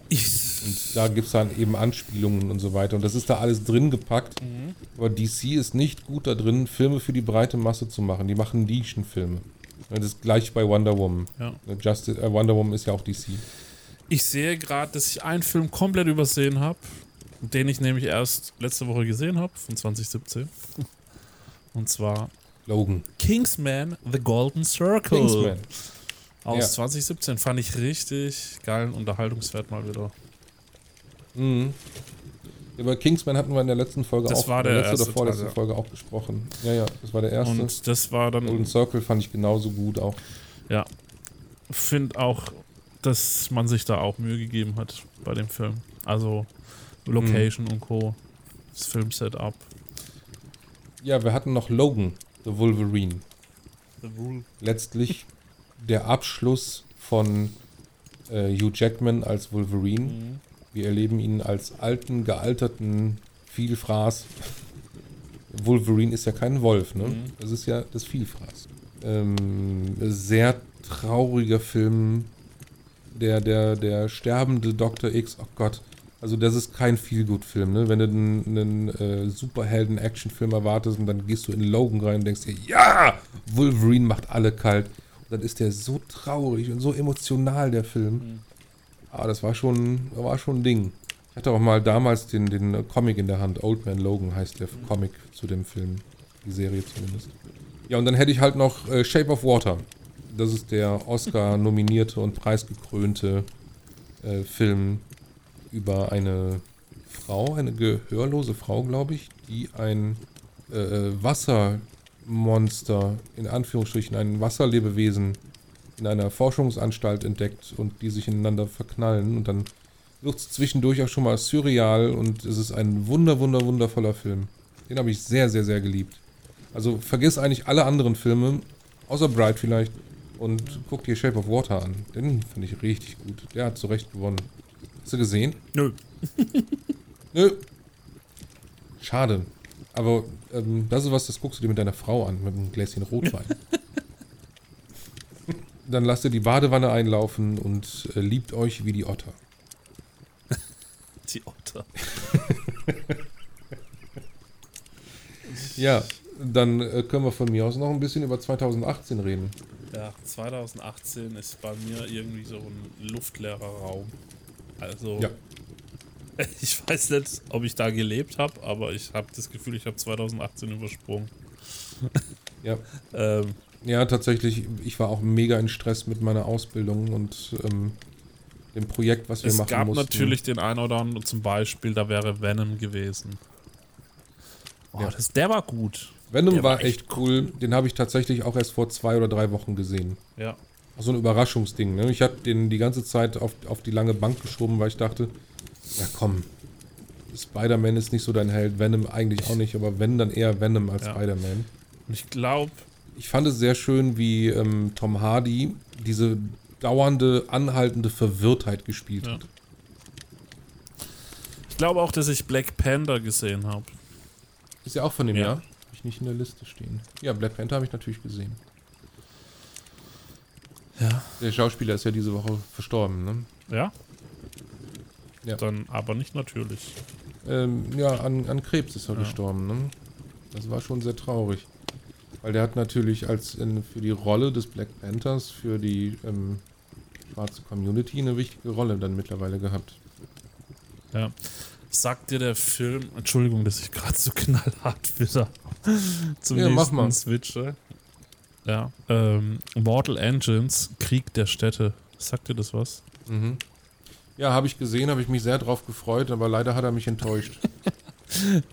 Ich, Und da gibt es dann eben Anspielungen und so weiter. Und das ist da alles drin gepackt. Mhm. Aber DC ist nicht gut da drin, Filme für die breite Masse zu machen. Die machen Nischenfilme. Das ist gleich bei Wonder Woman. ja. Justice, äh, Wonder Woman ist ja auch DC. Ich sehe gerade, dass ich einen Film komplett übersehen habe, den ich nämlich erst letzte Woche gesehen habe, von 2017. Und zwar Logan. Kingsman The Golden Circle. Kingsman. Aus Ja. 2017 fand ich richtig geilen Unterhaltungswert mal wieder. Mhm. Über Kingsman hatten wir in der letzten Folge Das auch, war der der letzten oder erste vorletzten Teil. Folge auch besprochen. Ja, ja, das war der erste. Und das war Golden dann, Circle fand ich genauso gut auch. ja, finde auch, dass man sich da auch Mühe gegeben hat bei dem Film. Also Location und Co. Das Filmsetup. Ja, wir hatten noch Logan, The Wolverine. The Rule. Letztlich der Abschluss von äh, Hugh Jackman als Wolverine. Mhm. Wir erleben ihn als alten, gealterten Vielfraß. Wolverine ist ja kein Wolf, ne? Mhm. Das ist ja das Vielfraß. Ähm, sehr trauriger Film. Der, der, der sterbende Dr. X, oh Gott. Also das ist kein Feelgood-Film, ne? Wenn du einen, äh, Superhelden-Action-Film erwartest und dann gehst du in Logan rein und denkst dir, ja, Wolverine macht alle kalt. Und dann ist der so traurig und so emotional, der Film. Mhm. Ah, das war schon, war schon ein Ding. Ich hatte auch mal damals den, den Comic in der Hand. Old Man Logan heißt der Comic zu dem Film. Die Serie zumindest. Ja, und dann hätte ich halt noch äh, Shape of Water. Das ist der Oscar-nominierte und preisgekrönte äh, Film über eine Frau, eine gehörlose Frau, glaube ich, die ein äh, äh, Wassermonster, in Anführungsstrichen ein Wasserlebewesen in einer Forschungsanstalt entdeckt und die sich ineinander verknallen und dann wird es zwischendurch auch schon mal surreal und es ist ein wunder, wunder, wundervoller Film. Den habe ich sehr, sehr, sehr geliebt. Also vergiss eigentlich alle anderen Filme, außer Bright vielleicht, und guck dir Shape of Water an. Den fand ich richtig gut. Der hat zu Recht gewonnen. Hast du gesehen? Nö. Nö. Schade. Aber ähm, das ist was, das guckst du dir mit deiner Frau an, mit einem Gläschen Rotwein. Dann lasst ihr die Badewanne einlaufen und äh, liebt euch wie die Otter. Die Otter. Ja, dann äh, können wir von mir aus noch ein bisschen über 2018 reden. Ja, 2018 ist bei mir irgendwie so ein luftleerer Raum. Also, Ja. ich weiß nicht, ob ich da gelebt habe, aber ich habe das Gefühl, ich habe 2018 übersprungen. Ja. Ähm, Ja, tatsächlich, ich war auch mega in Stress mit meiner Ausbildung und ähm, dem Projekt, was wir es machen gab mussten. natürlich den einen oder anderen, zum Beispiel, da wäre Venom gewesen. Oh, Ja. das, der war gut. Venom war war echt cool. Den habe ich tatsächlich auch erst vor zwei oder drei Wochen gesehen. Ja. So ein Überraschungsding. Ne? Ich habe den die ganze Zeit auf, auf die lange Bank geschoben, weil ich dachte, ja komm, Spider-Man ist nicht so dein Held, Venom eigentlich auch nicht, aber wenn, dann eher Venom als Ja. Spider-Man. Und ich glaube, Ich fand es sehr schön, wie ähm, Tom Hardy diese dauernde, anhaltende Verwirrtheit gespielt Ja. hat. ich glaube auch, dass ich Black Panther gesehen habe. Ist ja auch von dem Ja. Jahr. Ich nicht in der Liste stehen. Ja, Black Panther habe ich natürlich gesehen. Ja. Der Schauspieler ist ja diese Woche verstorben, ne? Ja? Ja. Dann aber nicht natürlich. Ähm, ja, an, an Krebs ist er Ja. gestorben, ne? Das war schon sehr traurig. Weil der hat natürlich als in, für die Rolle des Black Panthers, für die ähm, schwarze Community eine wichtige Rolle dann mittlerweile gehabt. Ja. Sagt dir der Film, Entschuldigung, dass ich gerade so knallhart wieder zum Ja, mach nächsten mal. switche. Ja. Ähm, Mortal Engines, Krieg der Städte. Sagt dir das was? Mhm. Ja, habe ich gesehen, habe ich mich sehr drauf gefreut, aber leider hat er mich enttäuscht.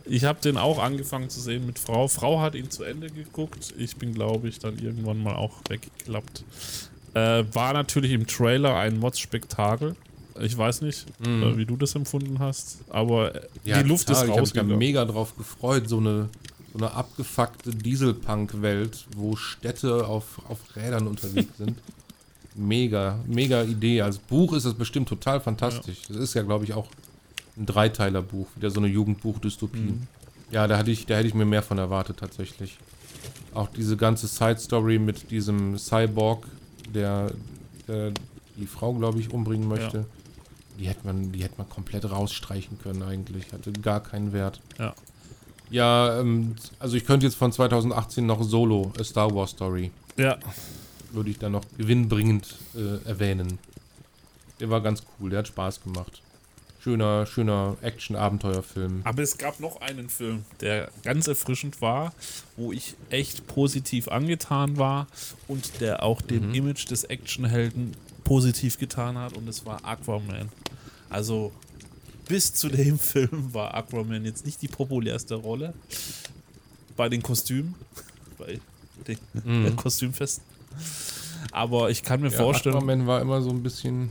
Ich habe den auch angefangen zu sehen mit Frau. Frau hat ihn zu Ende geguckt. Ich bin, glaube ich, dann irgendwann mal auch weggeklappt. Äh, war natürlich im Trailer ein Mods-Spektakel. Ich weiß nicht, Mhm. äh, wie du das empfunden hast, aber äh, Ja, die Luft total. ist Ich habe mich mega drauf gefreut, so eine, so eine abgefuckte Dieselpunk-Welt, wo Städte auf, auf Rädern unterwegs sind. Mega, mega Idee. Als Buch ist das bestimmt total fantastisch. Das ist ja, glaube ich, auch ein Dreiteiler-Buch, wieder so eine Jugendbuch-Dystopie. Mhm. Ja, da hatte ich, da hätte ich mir mehr von erwartet tatsächlich. Auch diese ganze Side-Story mit diesem Cyborg, der, der die Frau, glaube ich, umbringen möchte. Die hätte man, die hätte man komplett rausstreichen können eigentlich. Hatte gar keinen Wert. Ja. Ja, ähm, also ich könnte jetzt von 2018 noch Solo, A Star Wars Story, Ja, würde ich da noch gewinnbringend äh, erwähnen. Der war ganz cool, der hat Spaß gemacht. Schöner, schöner Action-Abenteuerfilm. aber es gab noch einen Film, der ganz erfrischend war, wo ich echt positiv angetan war und der auch dem Mhm. Image des Actionhelden positiv getan hat und es war Aquaman. Also bis zu dem Film war Aquaman jetzt nicht die populärste Rolle bei den Kostümen, bei den Mhm. Kostümfesten. Aber ich kann mir Ja, vorstellen, Aquaman war immer so ein bisschen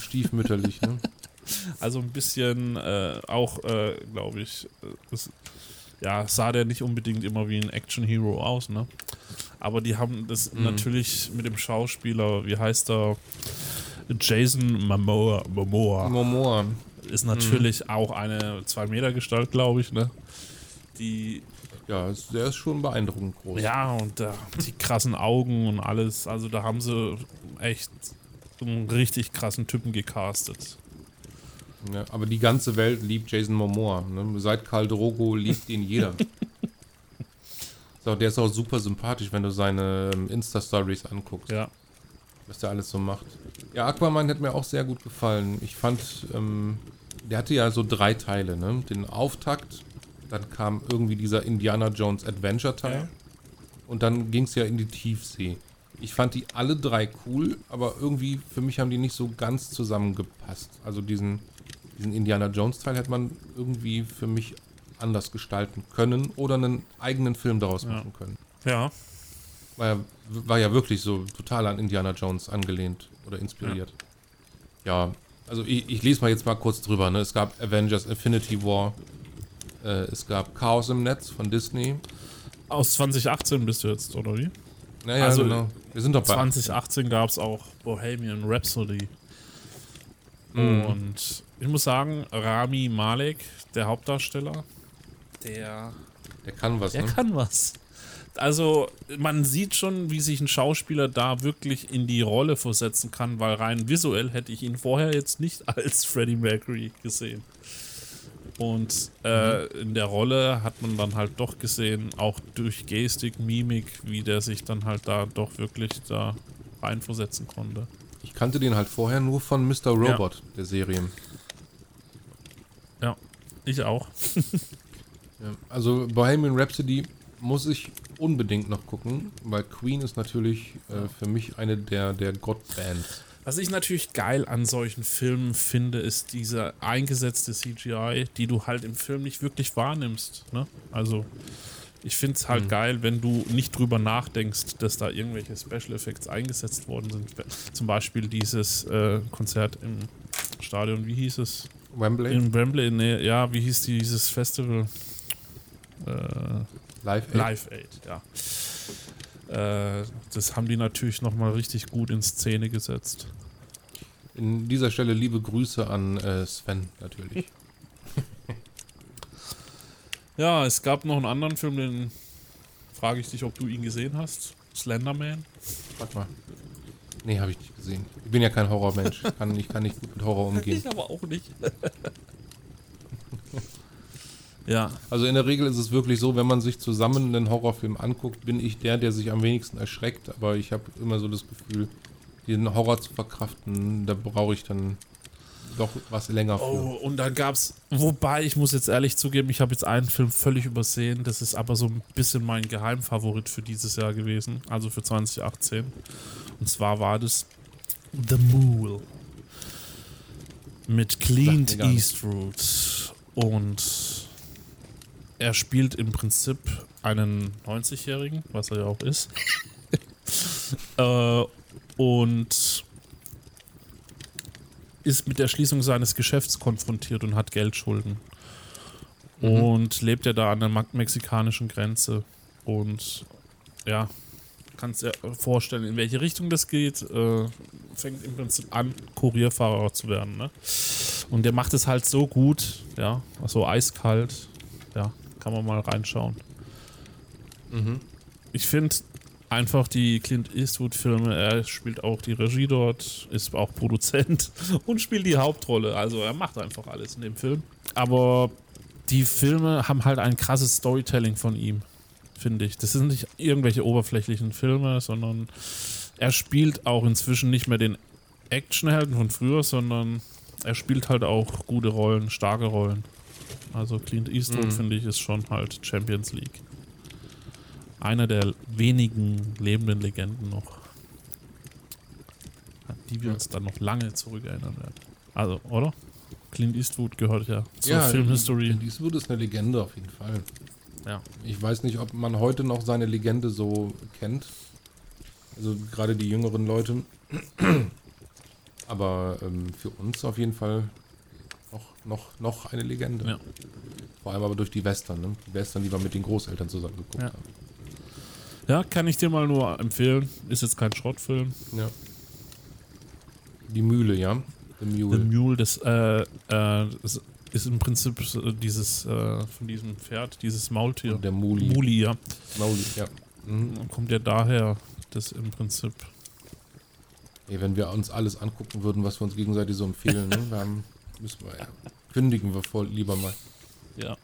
stiefmütterlich, ne? Also ein bisschen äh, auch, äh, glaube ich, äh, das, ja, sah der nicht unbedingt immer wie ein Action-Hero aus, ne? Aber die haben das Mhm. natürlich mit dem Schauspieler, wie heißt er? Jason Momoa, Momoa Momoa. ist natürlich auch eine 2-Meter-Gestalt, glaube ich, ne? Die, Ja, der ist schon beeindruckend groß. ja, und äh, die krassen Augen und alles, also da haben sie echt einen richtig krassen Typen gecastet. Ja, aber die ganze Welt liebt Jason Momoa. Ne? Seit Karl Drogo liebt ihn jeder. so, der ist auch super sympathisch, wenn du seine ähm, Insta-Stories anguckst. Ja. was der alles so macht. Ja, Aquaman hat mir auch sehr gut gefallen. Ich fand, ähm, der hatte ja so drei Teile, ne? Den Auftakt, dann kam irgendwie dieser Indiana Jones Adventure Teil Ja. und dann ging es ja in die Tiefsee. Ich fand die alle drei cool, aber irgendwie für mich haben die nicht so ganz zusammengepasst. Also diesen, diesen Indiana Jones Teil hätte man irgendwie für mich anders gestalten können oder einen eigenen Film daraus Ja. machen können. Ja. War ja, war ja wirklich so total an Indiana Jones angelehnt oder inspiriert. Ja, also ich, ich lese mal jetzt mal kurz drüber. Ne? Es gab Avengers Infinity War, äh, es gab Chaos im Netz von Disney. Aus 2018 bist du jetzt, oder wie? Naja, Also, genau. Wir sind doch bei 2018 gab es auch Bohemian Rhapsody. Mhm. Und ich muss sagen, Rami Malek, der Hauptdarsteller, der, Der kann was, der ne? kann was. Also man sieht schon, wie sich ein Schauspieler da wirklich in die Rolle versetzen kann, weil rein visuell hätte ich ihn vorher jetzt nicht als Freddie Mercury gesehen. Und äh, in der Rolle hat man dann halt doch gesehen, auch durch Gestik, Mimik, wie der sich dann halt da doch wirklich da reinversetzen konnte. Ich kannte den halt vorher nur von Mr. Robot, der Serie. Ja, ich auch. Also Bohemian Rhapsody muss ich unbedingt noch gucken, weil Queen ist natürlich äh, für mich eine der, der Gottbands. Was ich natürlich geil an solchen Filmen finde, ist diese eingesetzte CGI, die du halt im Film nicht wirklich wahrnimmst. Ne? Also, ich finde es halt Mhm. geil, wenn du nicht drüber nachdenkst, dass da irgendwelche Special Effects eingesetzt worden sind. Zum Beispiel dieses äh, Konzert im Stadion, wie hieß es? Wembley, In Wembley, nee, ja, wie hieß dieses Festival? Äh, Live Aid. Live Aid, ja. Äh, das haben die natürlich nochmal richtig gut in Szene gesetzt. In dieser Stelle liebe Grüße an äh, Sven natürlich. Ja, es gab noch einen anderen Film, den frage ich dich, ob du ihn gesehen hast. Slenderman. Warte mal. Nee, habe ich nicht gesehen. Ich bin ja kein Horrormensch. Ich kann, ich kann nicht gut mit Horror umgehen. aber auch nicht. Ja, Also in der Regel ist es wirklich so, wenn man sich zusammen einen Horrorfilm anguckt, bin ich der, der sich am wenigsten erschreckt. Aber ich habe immer so das Gefühl, den Horror zu verkraften, da brauche ich dann doch was länger für. Oh, und dann gab's, wobei ich muss jetzt ehrlich zugeben, ich habe jetzt einen Film völlig übersehen. Das ist aber so ein bisschen mein Geheimfavorit für dieses Jahr gewesen, also für 2018. Und zwar war das The Mule mit Clint. Eastwood und er spielt im Prinzip einen 90-Jährigen, was er ja auch ist. äh, und ist mit der Schließung seines Geschäfts konfrontiert und hat Geldschulden. Mhm. Und lebt ja da an der mexikanischen Grenze. Und ja, kannst dir vorstellen, in welche Richtung das geht. Äh, fängt im Prinzip an, Kurierfahrer zu werden. Ne? Und der macht es halt so gut, ja, so eiskalt. Ja, kann man mal reinschauen. Mhm. Ich finde einfach die Clint Eastwood-Filme, er spielt auch die Regie dort, ist auch Produzent und spielt die Hauptrolle. Also er macht einfach alles in dem Film. Aber die Filme haben halt ein krasses Storytelling von ihm, finde ich. Das sind nicht irgendwelche oberflächlichen Filme, sondern er spielt auch inzwischen nicht mehr den Actionhelden von früher, sondern er spielt halt auch gute Rollen, starke Rollen. Also Clint Eastwood, Mhm. finde ich, ist schon halt Champions League einer der wenigen lebenden Legenden noch, an die wir Ja. uns dann noch lange zurückerinnern werden. Also, oder? Clint Eastwood gehört ja zur Ja, Filmhistory. Clint Eastwood ist eine Legende auf jeden Fall. Ja. Ich weiß nicht, ob man heute noch seine Legende so kennt. Also gerade die jüngeren Leute. Aber ähm, für uns auf jeden Fall noch, noch, eine Legende. Ja. Vor allem aber durch die Western, ne? Die Western, die wir mit den Großeltern zusammen geguckt Ja. haben. ja, kann ich dir mal nur empfehlen. Ist jetzt kein Schrottfilm. Ja. Die Mühle, ja. The Mule. The Mule, das äh, äh, das ist im Prinzip dieses äh, von diesem Pferd, dieses Maultier. Und der Muli. Muli, ja. Mauli, ja. Mhm. Dann kommt ja daher, das im Prinzip. Ey, wenn wir uns alles angucken würden, was wir uns gegenseitig so empfehlen, ne? wir haben, müssen wir ja. Kündigen wir voll lieber mal. Ja.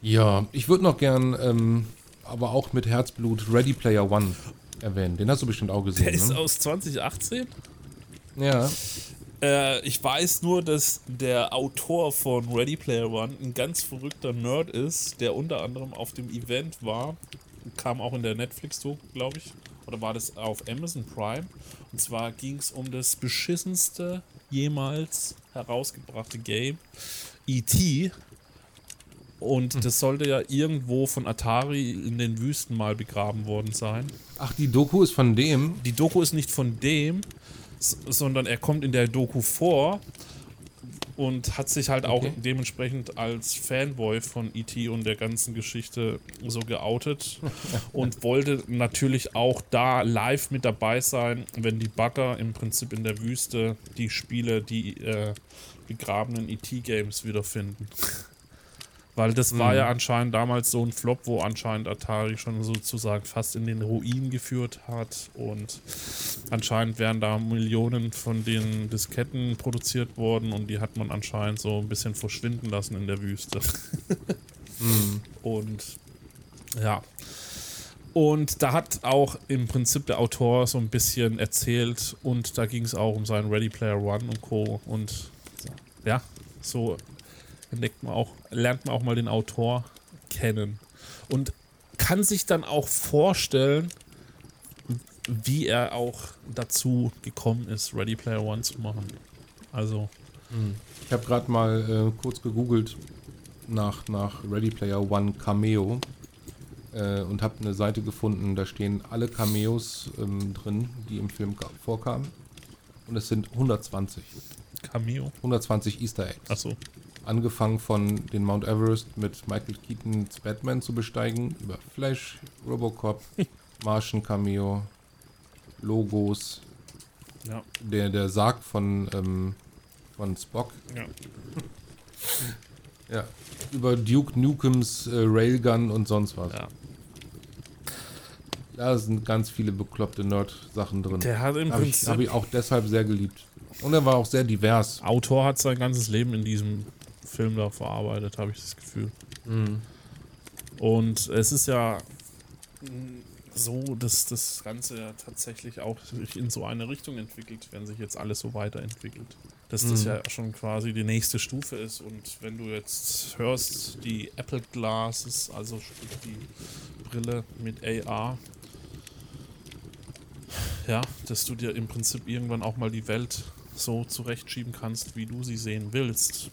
Ja, ich würde noch gern, ähm, aber auch mit Herzblut, Ready Player One. erwähnen. Den hast du bestimmt auch gesehen. Der ist ne? aus 2018. Ja. Äh, ich weiß nur, dass der Autor von Ready Player One ein ganz verrückter Nerd ist, der unter anderem auf dem Event war. Kam auch in der Netflix-Doku, glaube ich. Oder war das auf Amazon Prime? Und zwar ging es um das beschissenste jemals herausgebrachte Game, E.T. Und das sollte ja irgendwo von Atari in den Wüsten mal begraben worden sein. Ach, die Doku ist von dem. Die Doku ist nicht von dem, sondern er kommt in der Doku vor und hat sich halt auch Okay. dementsprechend als Fanboy von E.T. und der ganzen Geschichte so geoutet und wollte natürlich auch da live mit dabei sein, wenn die Bagger im Prinzip in der Wüste die Spiele, die äh, begrabenen E.T.-Games wiederfinden. Weil das war Mhm. ja anscheinend damals so ein Flop, wo anscheinend Atari schon sozusagen fast in den Ruin geführt hat. Und anscheinend wären da Millionen von den Disketten produziert worden und die hat man anscheinend so ein bisschen verschwinden lassen in der Wüste. Und ja. Und da hat auch im Prinzip der Autor so ein bisschen erzählt und da ging es auch um seinen Ready Player One und Co. Und ja, so entdeckt man auch, lernt man auch mal den Autor kennen. Und kann sich dann auch vorstellen, wie er auch dazu gekommen ist, Ready Player One zu machen. Also, Ich habe gerade mal äh, kurz gegoogelt nach, nach Ready Player One Cameo äh, und habe eine Seite gefunden, da stehen alle Cameos ähm, drin, die im Film ka- vorkamen. Und es sind 120. Cameo. 120 Easter Eggs. Achso. Angefangen von den Mount Everest mit Michael Keatons Batman zu besteigen, über Flash, Robocop, Martian Cameo, Logos, Ja. der, der Sarg von, ähm, von Spock, ja. ja, über Duke Nukems äh, Railgun und sonst was. ja. Da sind ganz viele bekloppte Nerd-Sachen drin. Der hat im Habe ich, Prinzip. hab ich auch deshalb sehr geliebt. Und er war auch sehr divers. Autor hat sein ganzes Leben in diesem Film da verarbeitet, habe ich das Gefühl. Und es ist ja so, dass das Ganze ja tatsächlich auch sich in so eine Richtung entwickelt, wenn sich jetzt alles so weiterentwickelt. Dass das Mhm. ja schon quasi die nächste Stufe ist. Und wenn du jetzt hörst, die Apple Glasses, also sprich die Brille mit AR, ja, dass du dir im Prinzip irgendwann auch mal die Welt so zurechtschieben kannst, wie du sie sehen willst.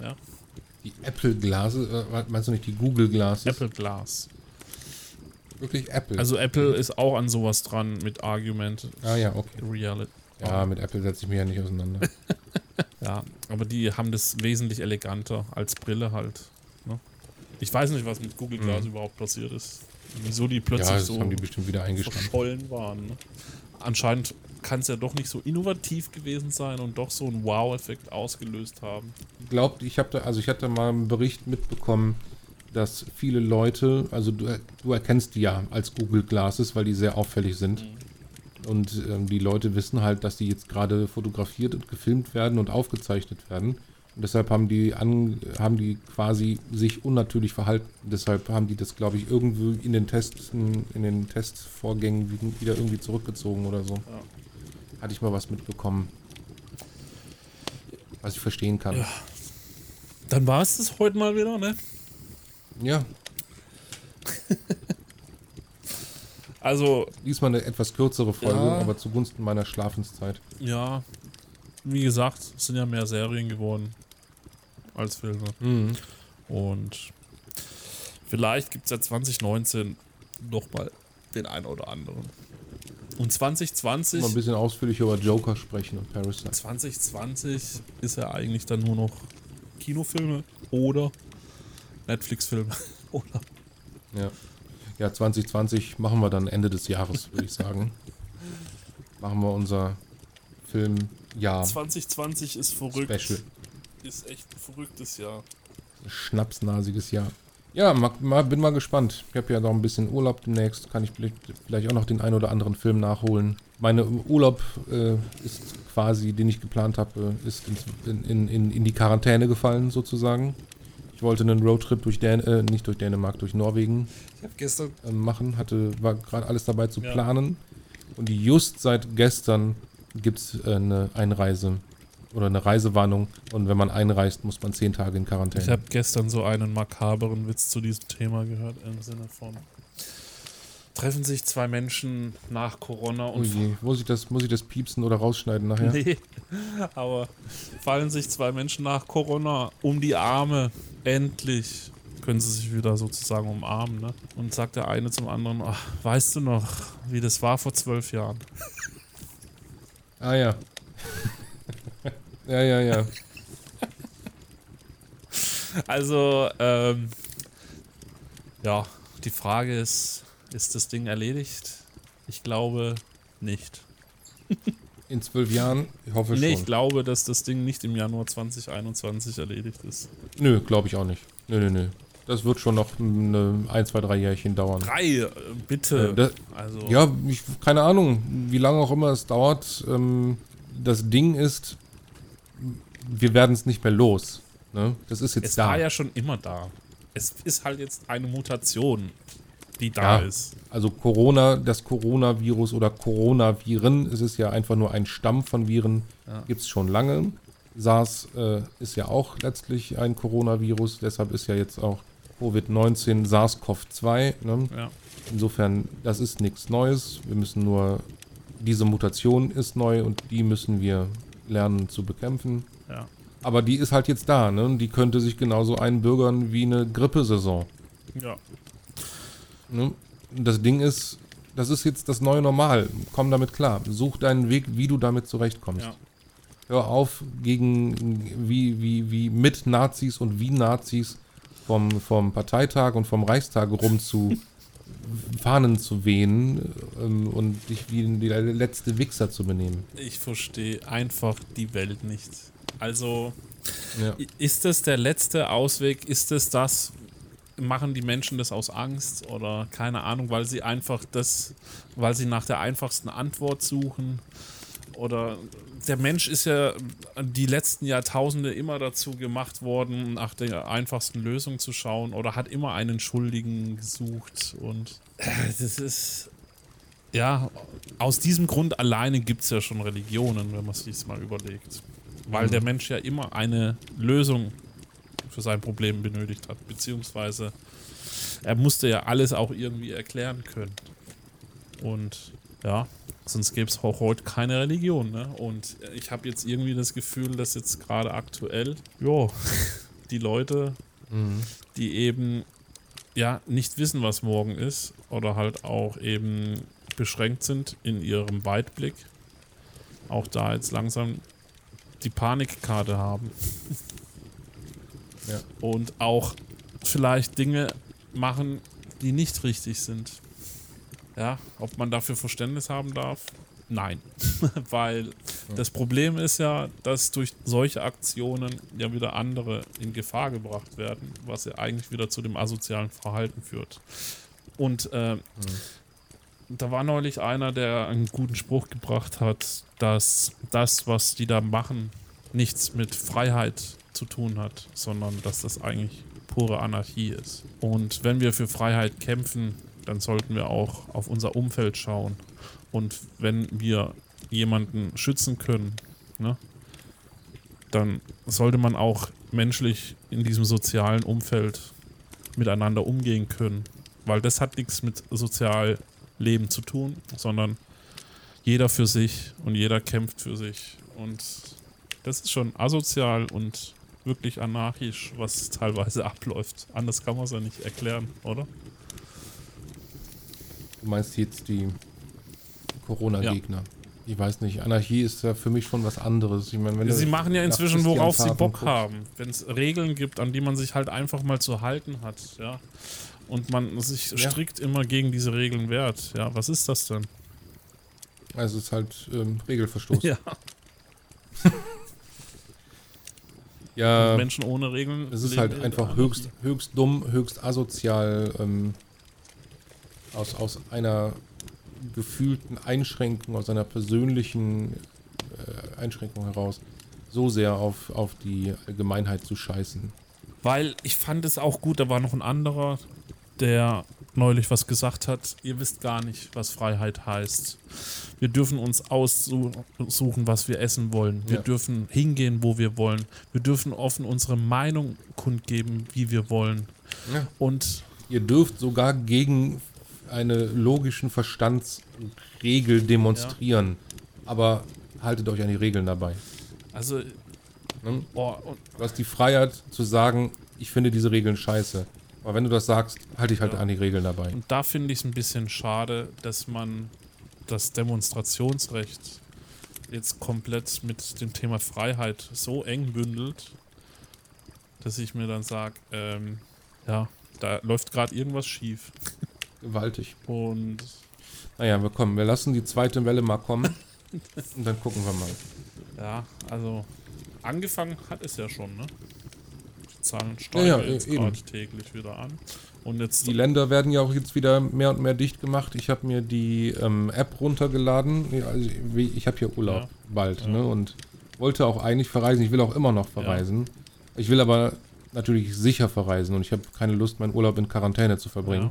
Ja, Die Apple Glase, äh, meinst du nicht die Google Glasses? Apple Glass. Wirklich Apple. Also Apple ist auch an sowas dran mit Argument ah ja, okay. Reality. Ja, mit Apple setze ich mich ja nicht auseinander. Ja, aber die haben das wesentlich eleganter als Brille halt. Ne? Ich weiß nicht, was mit Google Glass Mhm. überhaupt passiert ist. Wieso die plötzlich ja, so die verschollen waren. Ne? Anscheinend kann es ja doch nicht so innovativ gewesen sein und doch so einen Wow-Effekt ausgelöst haben. Glaubt, ich habe da, also ich hatte mal einen Bericht mitbekommen, dass viele Leute, also du, du erkennst die ja als Google Glasses, weil die sehr auffällig sind. Und ähm, die Leute wissen halt, dass die jetzt gerade fotografiert und gefilmt werden und aufgezeichnet werden. Und deshalb haben die an, haben die quasi sich unnatürlich verhalten. Deshalb haben die das, glaube ich, irgendwie in den Testen, in den Testvorgängen wie- wieder irgendwie zurückgezogen oder so. Ja. Hatte ich mal was mitbekommen. Was ich verstehen kann. Ja. Dann war es das heute mal wieder, ne? ja. Also, Diesmal eine etwas kürzere Folge, Ja. aber zugunsten meiner Schlafenszeit. ja, wie gesagt, es sind ja mehr Serien geworden als Filme. Und vielleicht gibt es ja 2019 nochmal den einen oder anderen. Und 2020, Mal ein bisschen ausführlicher über Joker sprechen und Parasite. 2020 ist ja eigentlich dann nur noch Kinofilme oder Netflix-Filme. oder Ja. ja, 2020 machen wir dann Ende des Jahres, würde ich sagen. machen wir unser Filmjahr 2020 ist verrückt. Special. Ist echt ein verrücktes Jahr. Schnapsnasiges Jahr. Ja, mal, mal, bin mal gespannt. Ich habe ja noch ein bisschen Urlaub demnächst. Kann ich vielleicht, auch noch den einen oder anderen Film nachholen. Meine Urlaub äh, ist quasi, den ich geplant habe, äh, ist in, in, in, in die Quarantäne gefallen sozusagen. Ich wollte einen Roadtrip durch Dän äh, nicht durch Dänemark, durch Norwegen Ich habe gestern. äh, machen, hatte, war gerade alles dabei zu Ja. planen. Und just seit gestern gibt es äh, eine Einreise oder eine Reisewarnung. Und wenn man einreist, muss man zehn Tage in Quarantäne. Ich habe gestern so einen makaberen Witz zu diesem Thema gehört, im Sinne von. Treffen sich zwei Menschen nach Corona und. je, muss ich, das, muss ich das piepsen oder rausschneiden nachher? Nee, aber fallen sich zwei Menschen nach Corona um die Arme. Endlich können sie sich wieder sozusagen umarmen. Ne? Und sagt der eine zum anderen: Ach, Weißt du noch, wie das war vor zwölf Jahren? Ah ja. Ja, ja, ja. Also, ähm, ja, die Frage ist: Ist das Ding erledigt? Ich glaube nicht. In zwölf Jahren, ich hoffe Nee, ich schon. glaube, dass das Ding nicht im Januar 2021 erledigt ist. Nö, glaube ich auch nicht. Nö, nö, nö. Das wird schon noch eine, ein, zwei, drei Jährchen dauern. Drei, äh, bitte. Äh, das, also, ja, ich, keine Ahnung, wie lange auch immer es dauert. Ähm, das Ding ist, wir werden es nicht mehr los. Ne? Das ist jetzt es da. war ja schon immer da. Es ist halt jetzt eine Mutation, die da Ja. ist. Also Corona, das Coronavirus oder Coronaviren, es ist ja einfach nur ein Stamm von Viren, Ja. gibt es schon lange. SARS äh, ist ja auch letztlich ein Coronavirus, deshalb ist ja jetzt auch Covid-19 SARS-CoV-2. Ne? Ja. Insofern, das ist nichts Neues. Wir müssen nur, diese Mutation ist neu und die müssen wir lernen zu bekämpfen. Ja. Aber die ist halt jetzt da, ne? Und Die könnte sich genauso einbürgern wie eine Grippesaison. ja. Ne? Das Ding ist, das ist jetzt das neue Normal. Komm damit klar. Such deinen Weg, wie du damit zurechtkommst. Ja. Hör auf, gegen wie, wie, wie mit Nazis und wie Nazis vom, vom Parteitag und vom Reichstag rum zu Fahnen zu wehen ähm, und dich wie der letzte Wichser zu benehmen. Ich verstehe einfach die Welt nicht. Also, Ja. ist das der letzte Ausweg? Ist es das? Machen die Menschen das aus Angst oder keine Ahnung, weil sie einfach das, weil sie nach der einfachsten Antwort suchen? Oder der Mensch ist ja die letzten Jahrtausende immer dazu gemacht worden, nach der einfachsten Lösung zu schauen oder hat immer einen Schuldigen gesucht. Und äh, das ist, ja, aus diesem Grund alleine gibt es ja schon Religionen, wenn man es sich mal überlegt. Weil Mhm. der Mensch ja immer eine Lösung für sein Problem benötigt hat, beziehungsweise er musste ja alles auch irgendwie erklären können. Und ja, sonst gäbe es auch heute keine Religion. Ne? Und ich habe jetzt irgendwie das Gefühl, dass jetzt gerade aktuell, ja, die Leute, Mhm. die eben ja nicht wissen, was morgen ist, oder halt auch eben beschränkt sind in ihrem Weitblick, auch da jetzt langsam die Panikkarte haben. Ja. Und auch vielleicht Dinge machen, die nicht richtig sind. Ja, ob man dafür Verständnis haben darf? Nein. Weil das Problem ist ja, dass durch solche Aktionen ja wieder andere in Gefahr gebracht werden, was ja eigentlich wieder zu dem asozialen Verhalten führt. Und äh, da war neulich einer, der einen guten Spruch gebracht hat, dass das, was die da machen, nichts mit Freiheit zu tun hat, sondern dass das eigentlich pure Anarchie ist. Und wenn wir für Freiheit kämpfen, dann sollten wir auch auf unser Umfeld schauen. Und wenn wir jemanden schützen können, ne, dann sollte man auch menschlich in diesem sozialen Umfeld miteinander umgehen können. Weil das hat nichts mit Sozialleben zu tun, sondern jeder für sich und jeder kämpft für sich. Und das ist schon asozial und wirklich anarchisch, was teilweise abläuft. Anders kann man es ja nicht erklären, oder? Du meinst jetzt die Corona-Gegner. Ich weiß nicht, Anarchie ist ja für mich schon was anderes. Ich meine, Sie machen ja inzwischen, worauf sie Bock guckst. haben. Wenn es Regeln gibt, an die man sich halt einfach mal zu halten hat, ja. Und man sich Ja. strikt immer gegen diese Regeln wehrt. Ja, was ist das denn? Also es ist halt ähm, Regelverstoß. Ja, ja Menschen ohne Regeln. es ist halt in einfach höchst, höchst dumm, höchst asozial ähm, aus, aus einer gefühlten Einschränkung, aus einer persönlichen äh, Einschränkung heraus, so sehr auf, auf die Allgemeinheit zu scheißen. Weil ich fand es auch gut, da war noch ein anderer, der neulich was gesagt hat. Ihr wisst gar nicht, was Freiheit heißt. Wir dürfen uns aussuchen, was wir essen wollen. Wir Ja. dürfen hingehen, wo wir wollen. Wir dürfen offen unsere Meinung kundgeben, wie wir wollen. Ja. Und Ihr dürft sogar gegen eine logischen Verstandsregel demonstrieren. Aber haltet euch an die Regeln dabei. also, Ne? oh, Du hast die Freiheit zu sagen, ich finde diese Regeln scheiße. Aber wenn du das sagst, halte ich halt Ja. an die Regeln dabei. Und da finde ich es ein bisschen schade, dass man das Demonstrationsrecht jetzt komplett mit dem Thema Freiheit so eng bündelt, dass ich mir dann sage, ähm, ja, da läuft gerade irgendwas schief. Gewaltig. Und Naja, wir kommen. Wir lassen die zweite Welle mal kommen. und dann gucken wir mal. ja, also angefangen hat es ja schon, ne? Die Zahlen steigen Ja, ja, ja, jetzt gerade täglich wieder an. Und jetzt Die Länder werden ja auch jetzt wieder mehr und mehr dicht gemacht. Ich habe mir die ähm, App runtergeladen. Ja, Also wie- ich habe hier Urlaub Ja. bald Ja. ne? und wollte auch eigentlich verreisen. Ich will auch immer noch verreisen. Ich will aber natürlich sicher verreisen und ich habe keine Lust, meinen Urlaub in Quarantäne zu verbringen.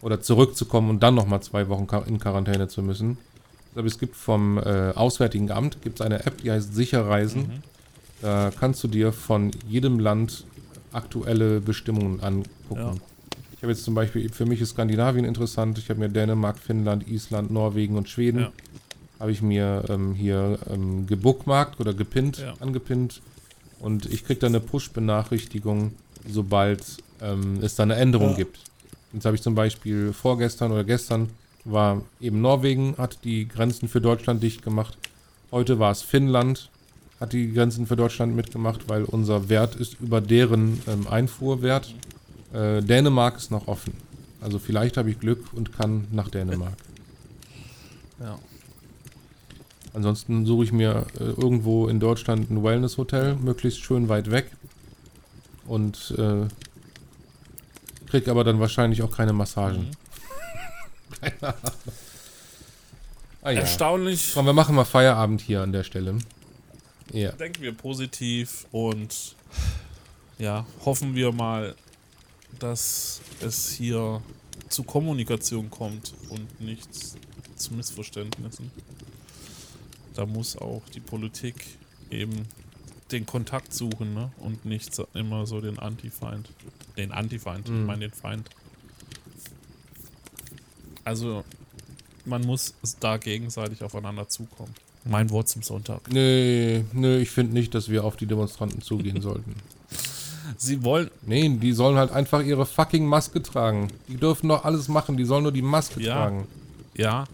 Oder zurückzukommen und dann nochmal zwei Wochen in Quarantäne zu müssen. Aber es gibt vom äh, Auswärtigen Amt gibt's eine App, die heißt Sicher Reisen. Mhm. Da kannst du dir von jedem Land aktuelle Bestimmungen angucken. Ja. Ich habe jetzt zum Beispiel, für mich ist Skandinavien interessant. Ich habe mir Dänemark, Finnland, Island, Norwegen und Schweden Ja. habe ich mir ähm, hier ähm, gebookmarkt oder gepinnt, Ja. angepinnt. Und ich kriege dann eine Push-Benachrichtigung, sobald ähm, es da eine Änderung gibt. Jetzt habe ich zum Beispiel vorgestern oder gestern war eben Norwegen, hat die Grenzen für Deutschland dicht gemacht. Heute war es Finnland, hat die Grenzen für Deutschland mitgemacht, weil unser Wert ist über deren ähm, Einfuhrwert. Äh, Dänemark ist noch offen. Also vielleicht habe ich Glück und kann nach Dänemark. ja. Ansonsten suche ich mir äh, irgendwo in Deutschland ein Wellness-Hotel, möglichst schön weit weg. Und äh, krieg aber dann wahrscheinlich auch keine Massagen. Mhm. Ah ja. Erstaunlich. Komm, wir machen mal Feierabend hier an der Stelle. Ja. denken wir positiv und ja, hoffen wir mal, dass es hier zu Kommunikation kommt und nicht zu Missverständnissen. Da muss auch die Politik eben den Kontakt suchen ne? und nicht so, immer so den Antifeind. Den Antifeind, Mhm. ich meine den Feind. Also man muss da gegenseitig aufeinander zukommen. Mein Wort zum Sonntag. Nee, nee, ich finde nicht, dass wir auf die Demonstranten zugehen sollten. Sie wollen, Nee, die sollen halt einfach ihre fucking Maske tragen. Die dürfen doch alles machen, die sollen nur die Maske Ja. tragen. Ja,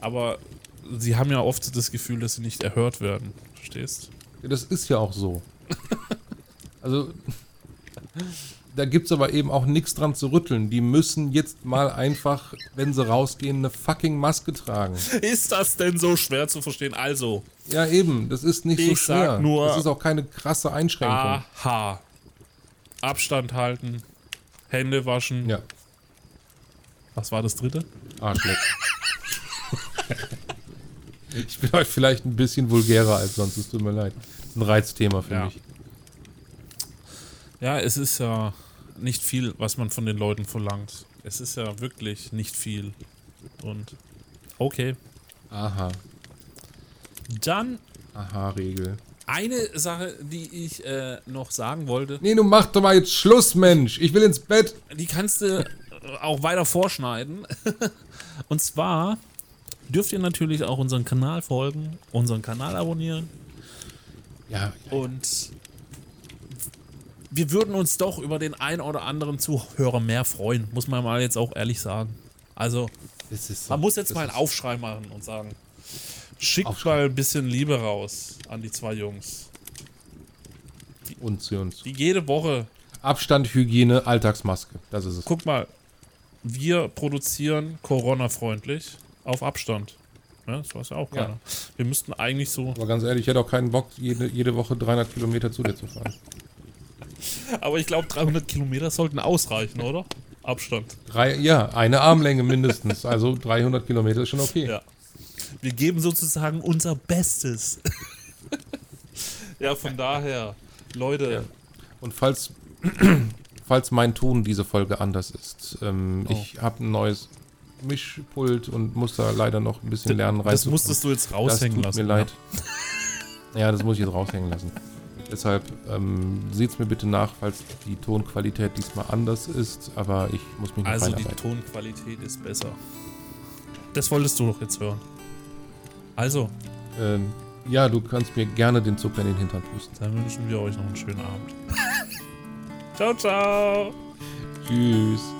aber sie haben ja oft das Gefühl, dass sie nicht erhört werden. Verstehst? Ja, das ist ja auch so. Also, da gibt es aber eben auch nichts dran zu rütteln. Die müssen jetzt mal einfach, wenn sie rausgehen, eine fucking Maske tragen. Ist das denn so schwer zu verstehen? Also, Ja, eben, das ist nicht so Ich sag schwer. nur- das ist auch keine krasse Einschränkung. aha. Abstand halten, Hände waschen. Ja, Was war das dritte? Arschleck. ich bin heute vielleicht ein bisschen vulgärer als sonst, es tut mir leid. Ein Reizthema für Ja. mich. Ja, es ist ja nicht viel, was man von den Leuten verlangt. Es ist ja wirklich nicht viel. Und okay. Aha, Dann aha, Regel. eine Sache, die ich äh, noch sagen wollte. Nee, du mach doch mal jetzt Schluss, Mensch. Ich will ins Bett. Die kannst du auch weiter vorschneiden. Und zwar dürft ihr natürlich auch unseren Kanal folgen, unseren Kanal abonnieren Ja, und wir würden uns doch über den ein oder anderen Zuhörer mehr freuen, muss man mal jetzt auch ehrlich sagen. Also, so. man muss jetzt Das mal einen Aufschrei machen und sagen, schickt mal ein bisschen Liebe raus an die zwei Jungs, Und zu uns. die jede Woche Abstand, Hygiene, Alltagsmaske. Das ist es. Guck mal, wir produzieren Corona-freundlich auf Abstand. Ja, das weiß ja auch Ja. keiner. Wir müssten eigentlich so. Aber ganz ehrlich, ich hätte auch keinen Bock, jede, jede Woche 300 Kilometer zu dir zu fahren. Aber ich glaube, 300 Kilometer sollten ausreichen, oder? Abstand. Drei, ja, eine Armlänge mindestens. Also 300 Kilometer ist schon okay. Ja. Wir geben sozusagen unser Bestes. ja, von daher, Leute, Ja. Und falls falls mein Ton diese Folge anders ist. Ähm, Oh. Ich habe ein neues Mischpult und muss da leider noch ein bisschen lernen. Das reinzukommen. musstest du jetzt Das raushängen tut lassen. mir leid. Ja, das muss ich jetzt raushängen lassen. Deshalb ähm, seht's mir bitte nach, falls die Tonqualität diesmal anders ist, aber ich muss mich noch Also die. Tonqualität ist besser. Das wolltest du doch jetzt hören. Also, Ähm, ja, du kannst mir gerne den Zucker in den Hintern pusten. dann wünschen wir euch noch einen schönen Abend. ciao, ciao. Tschüss.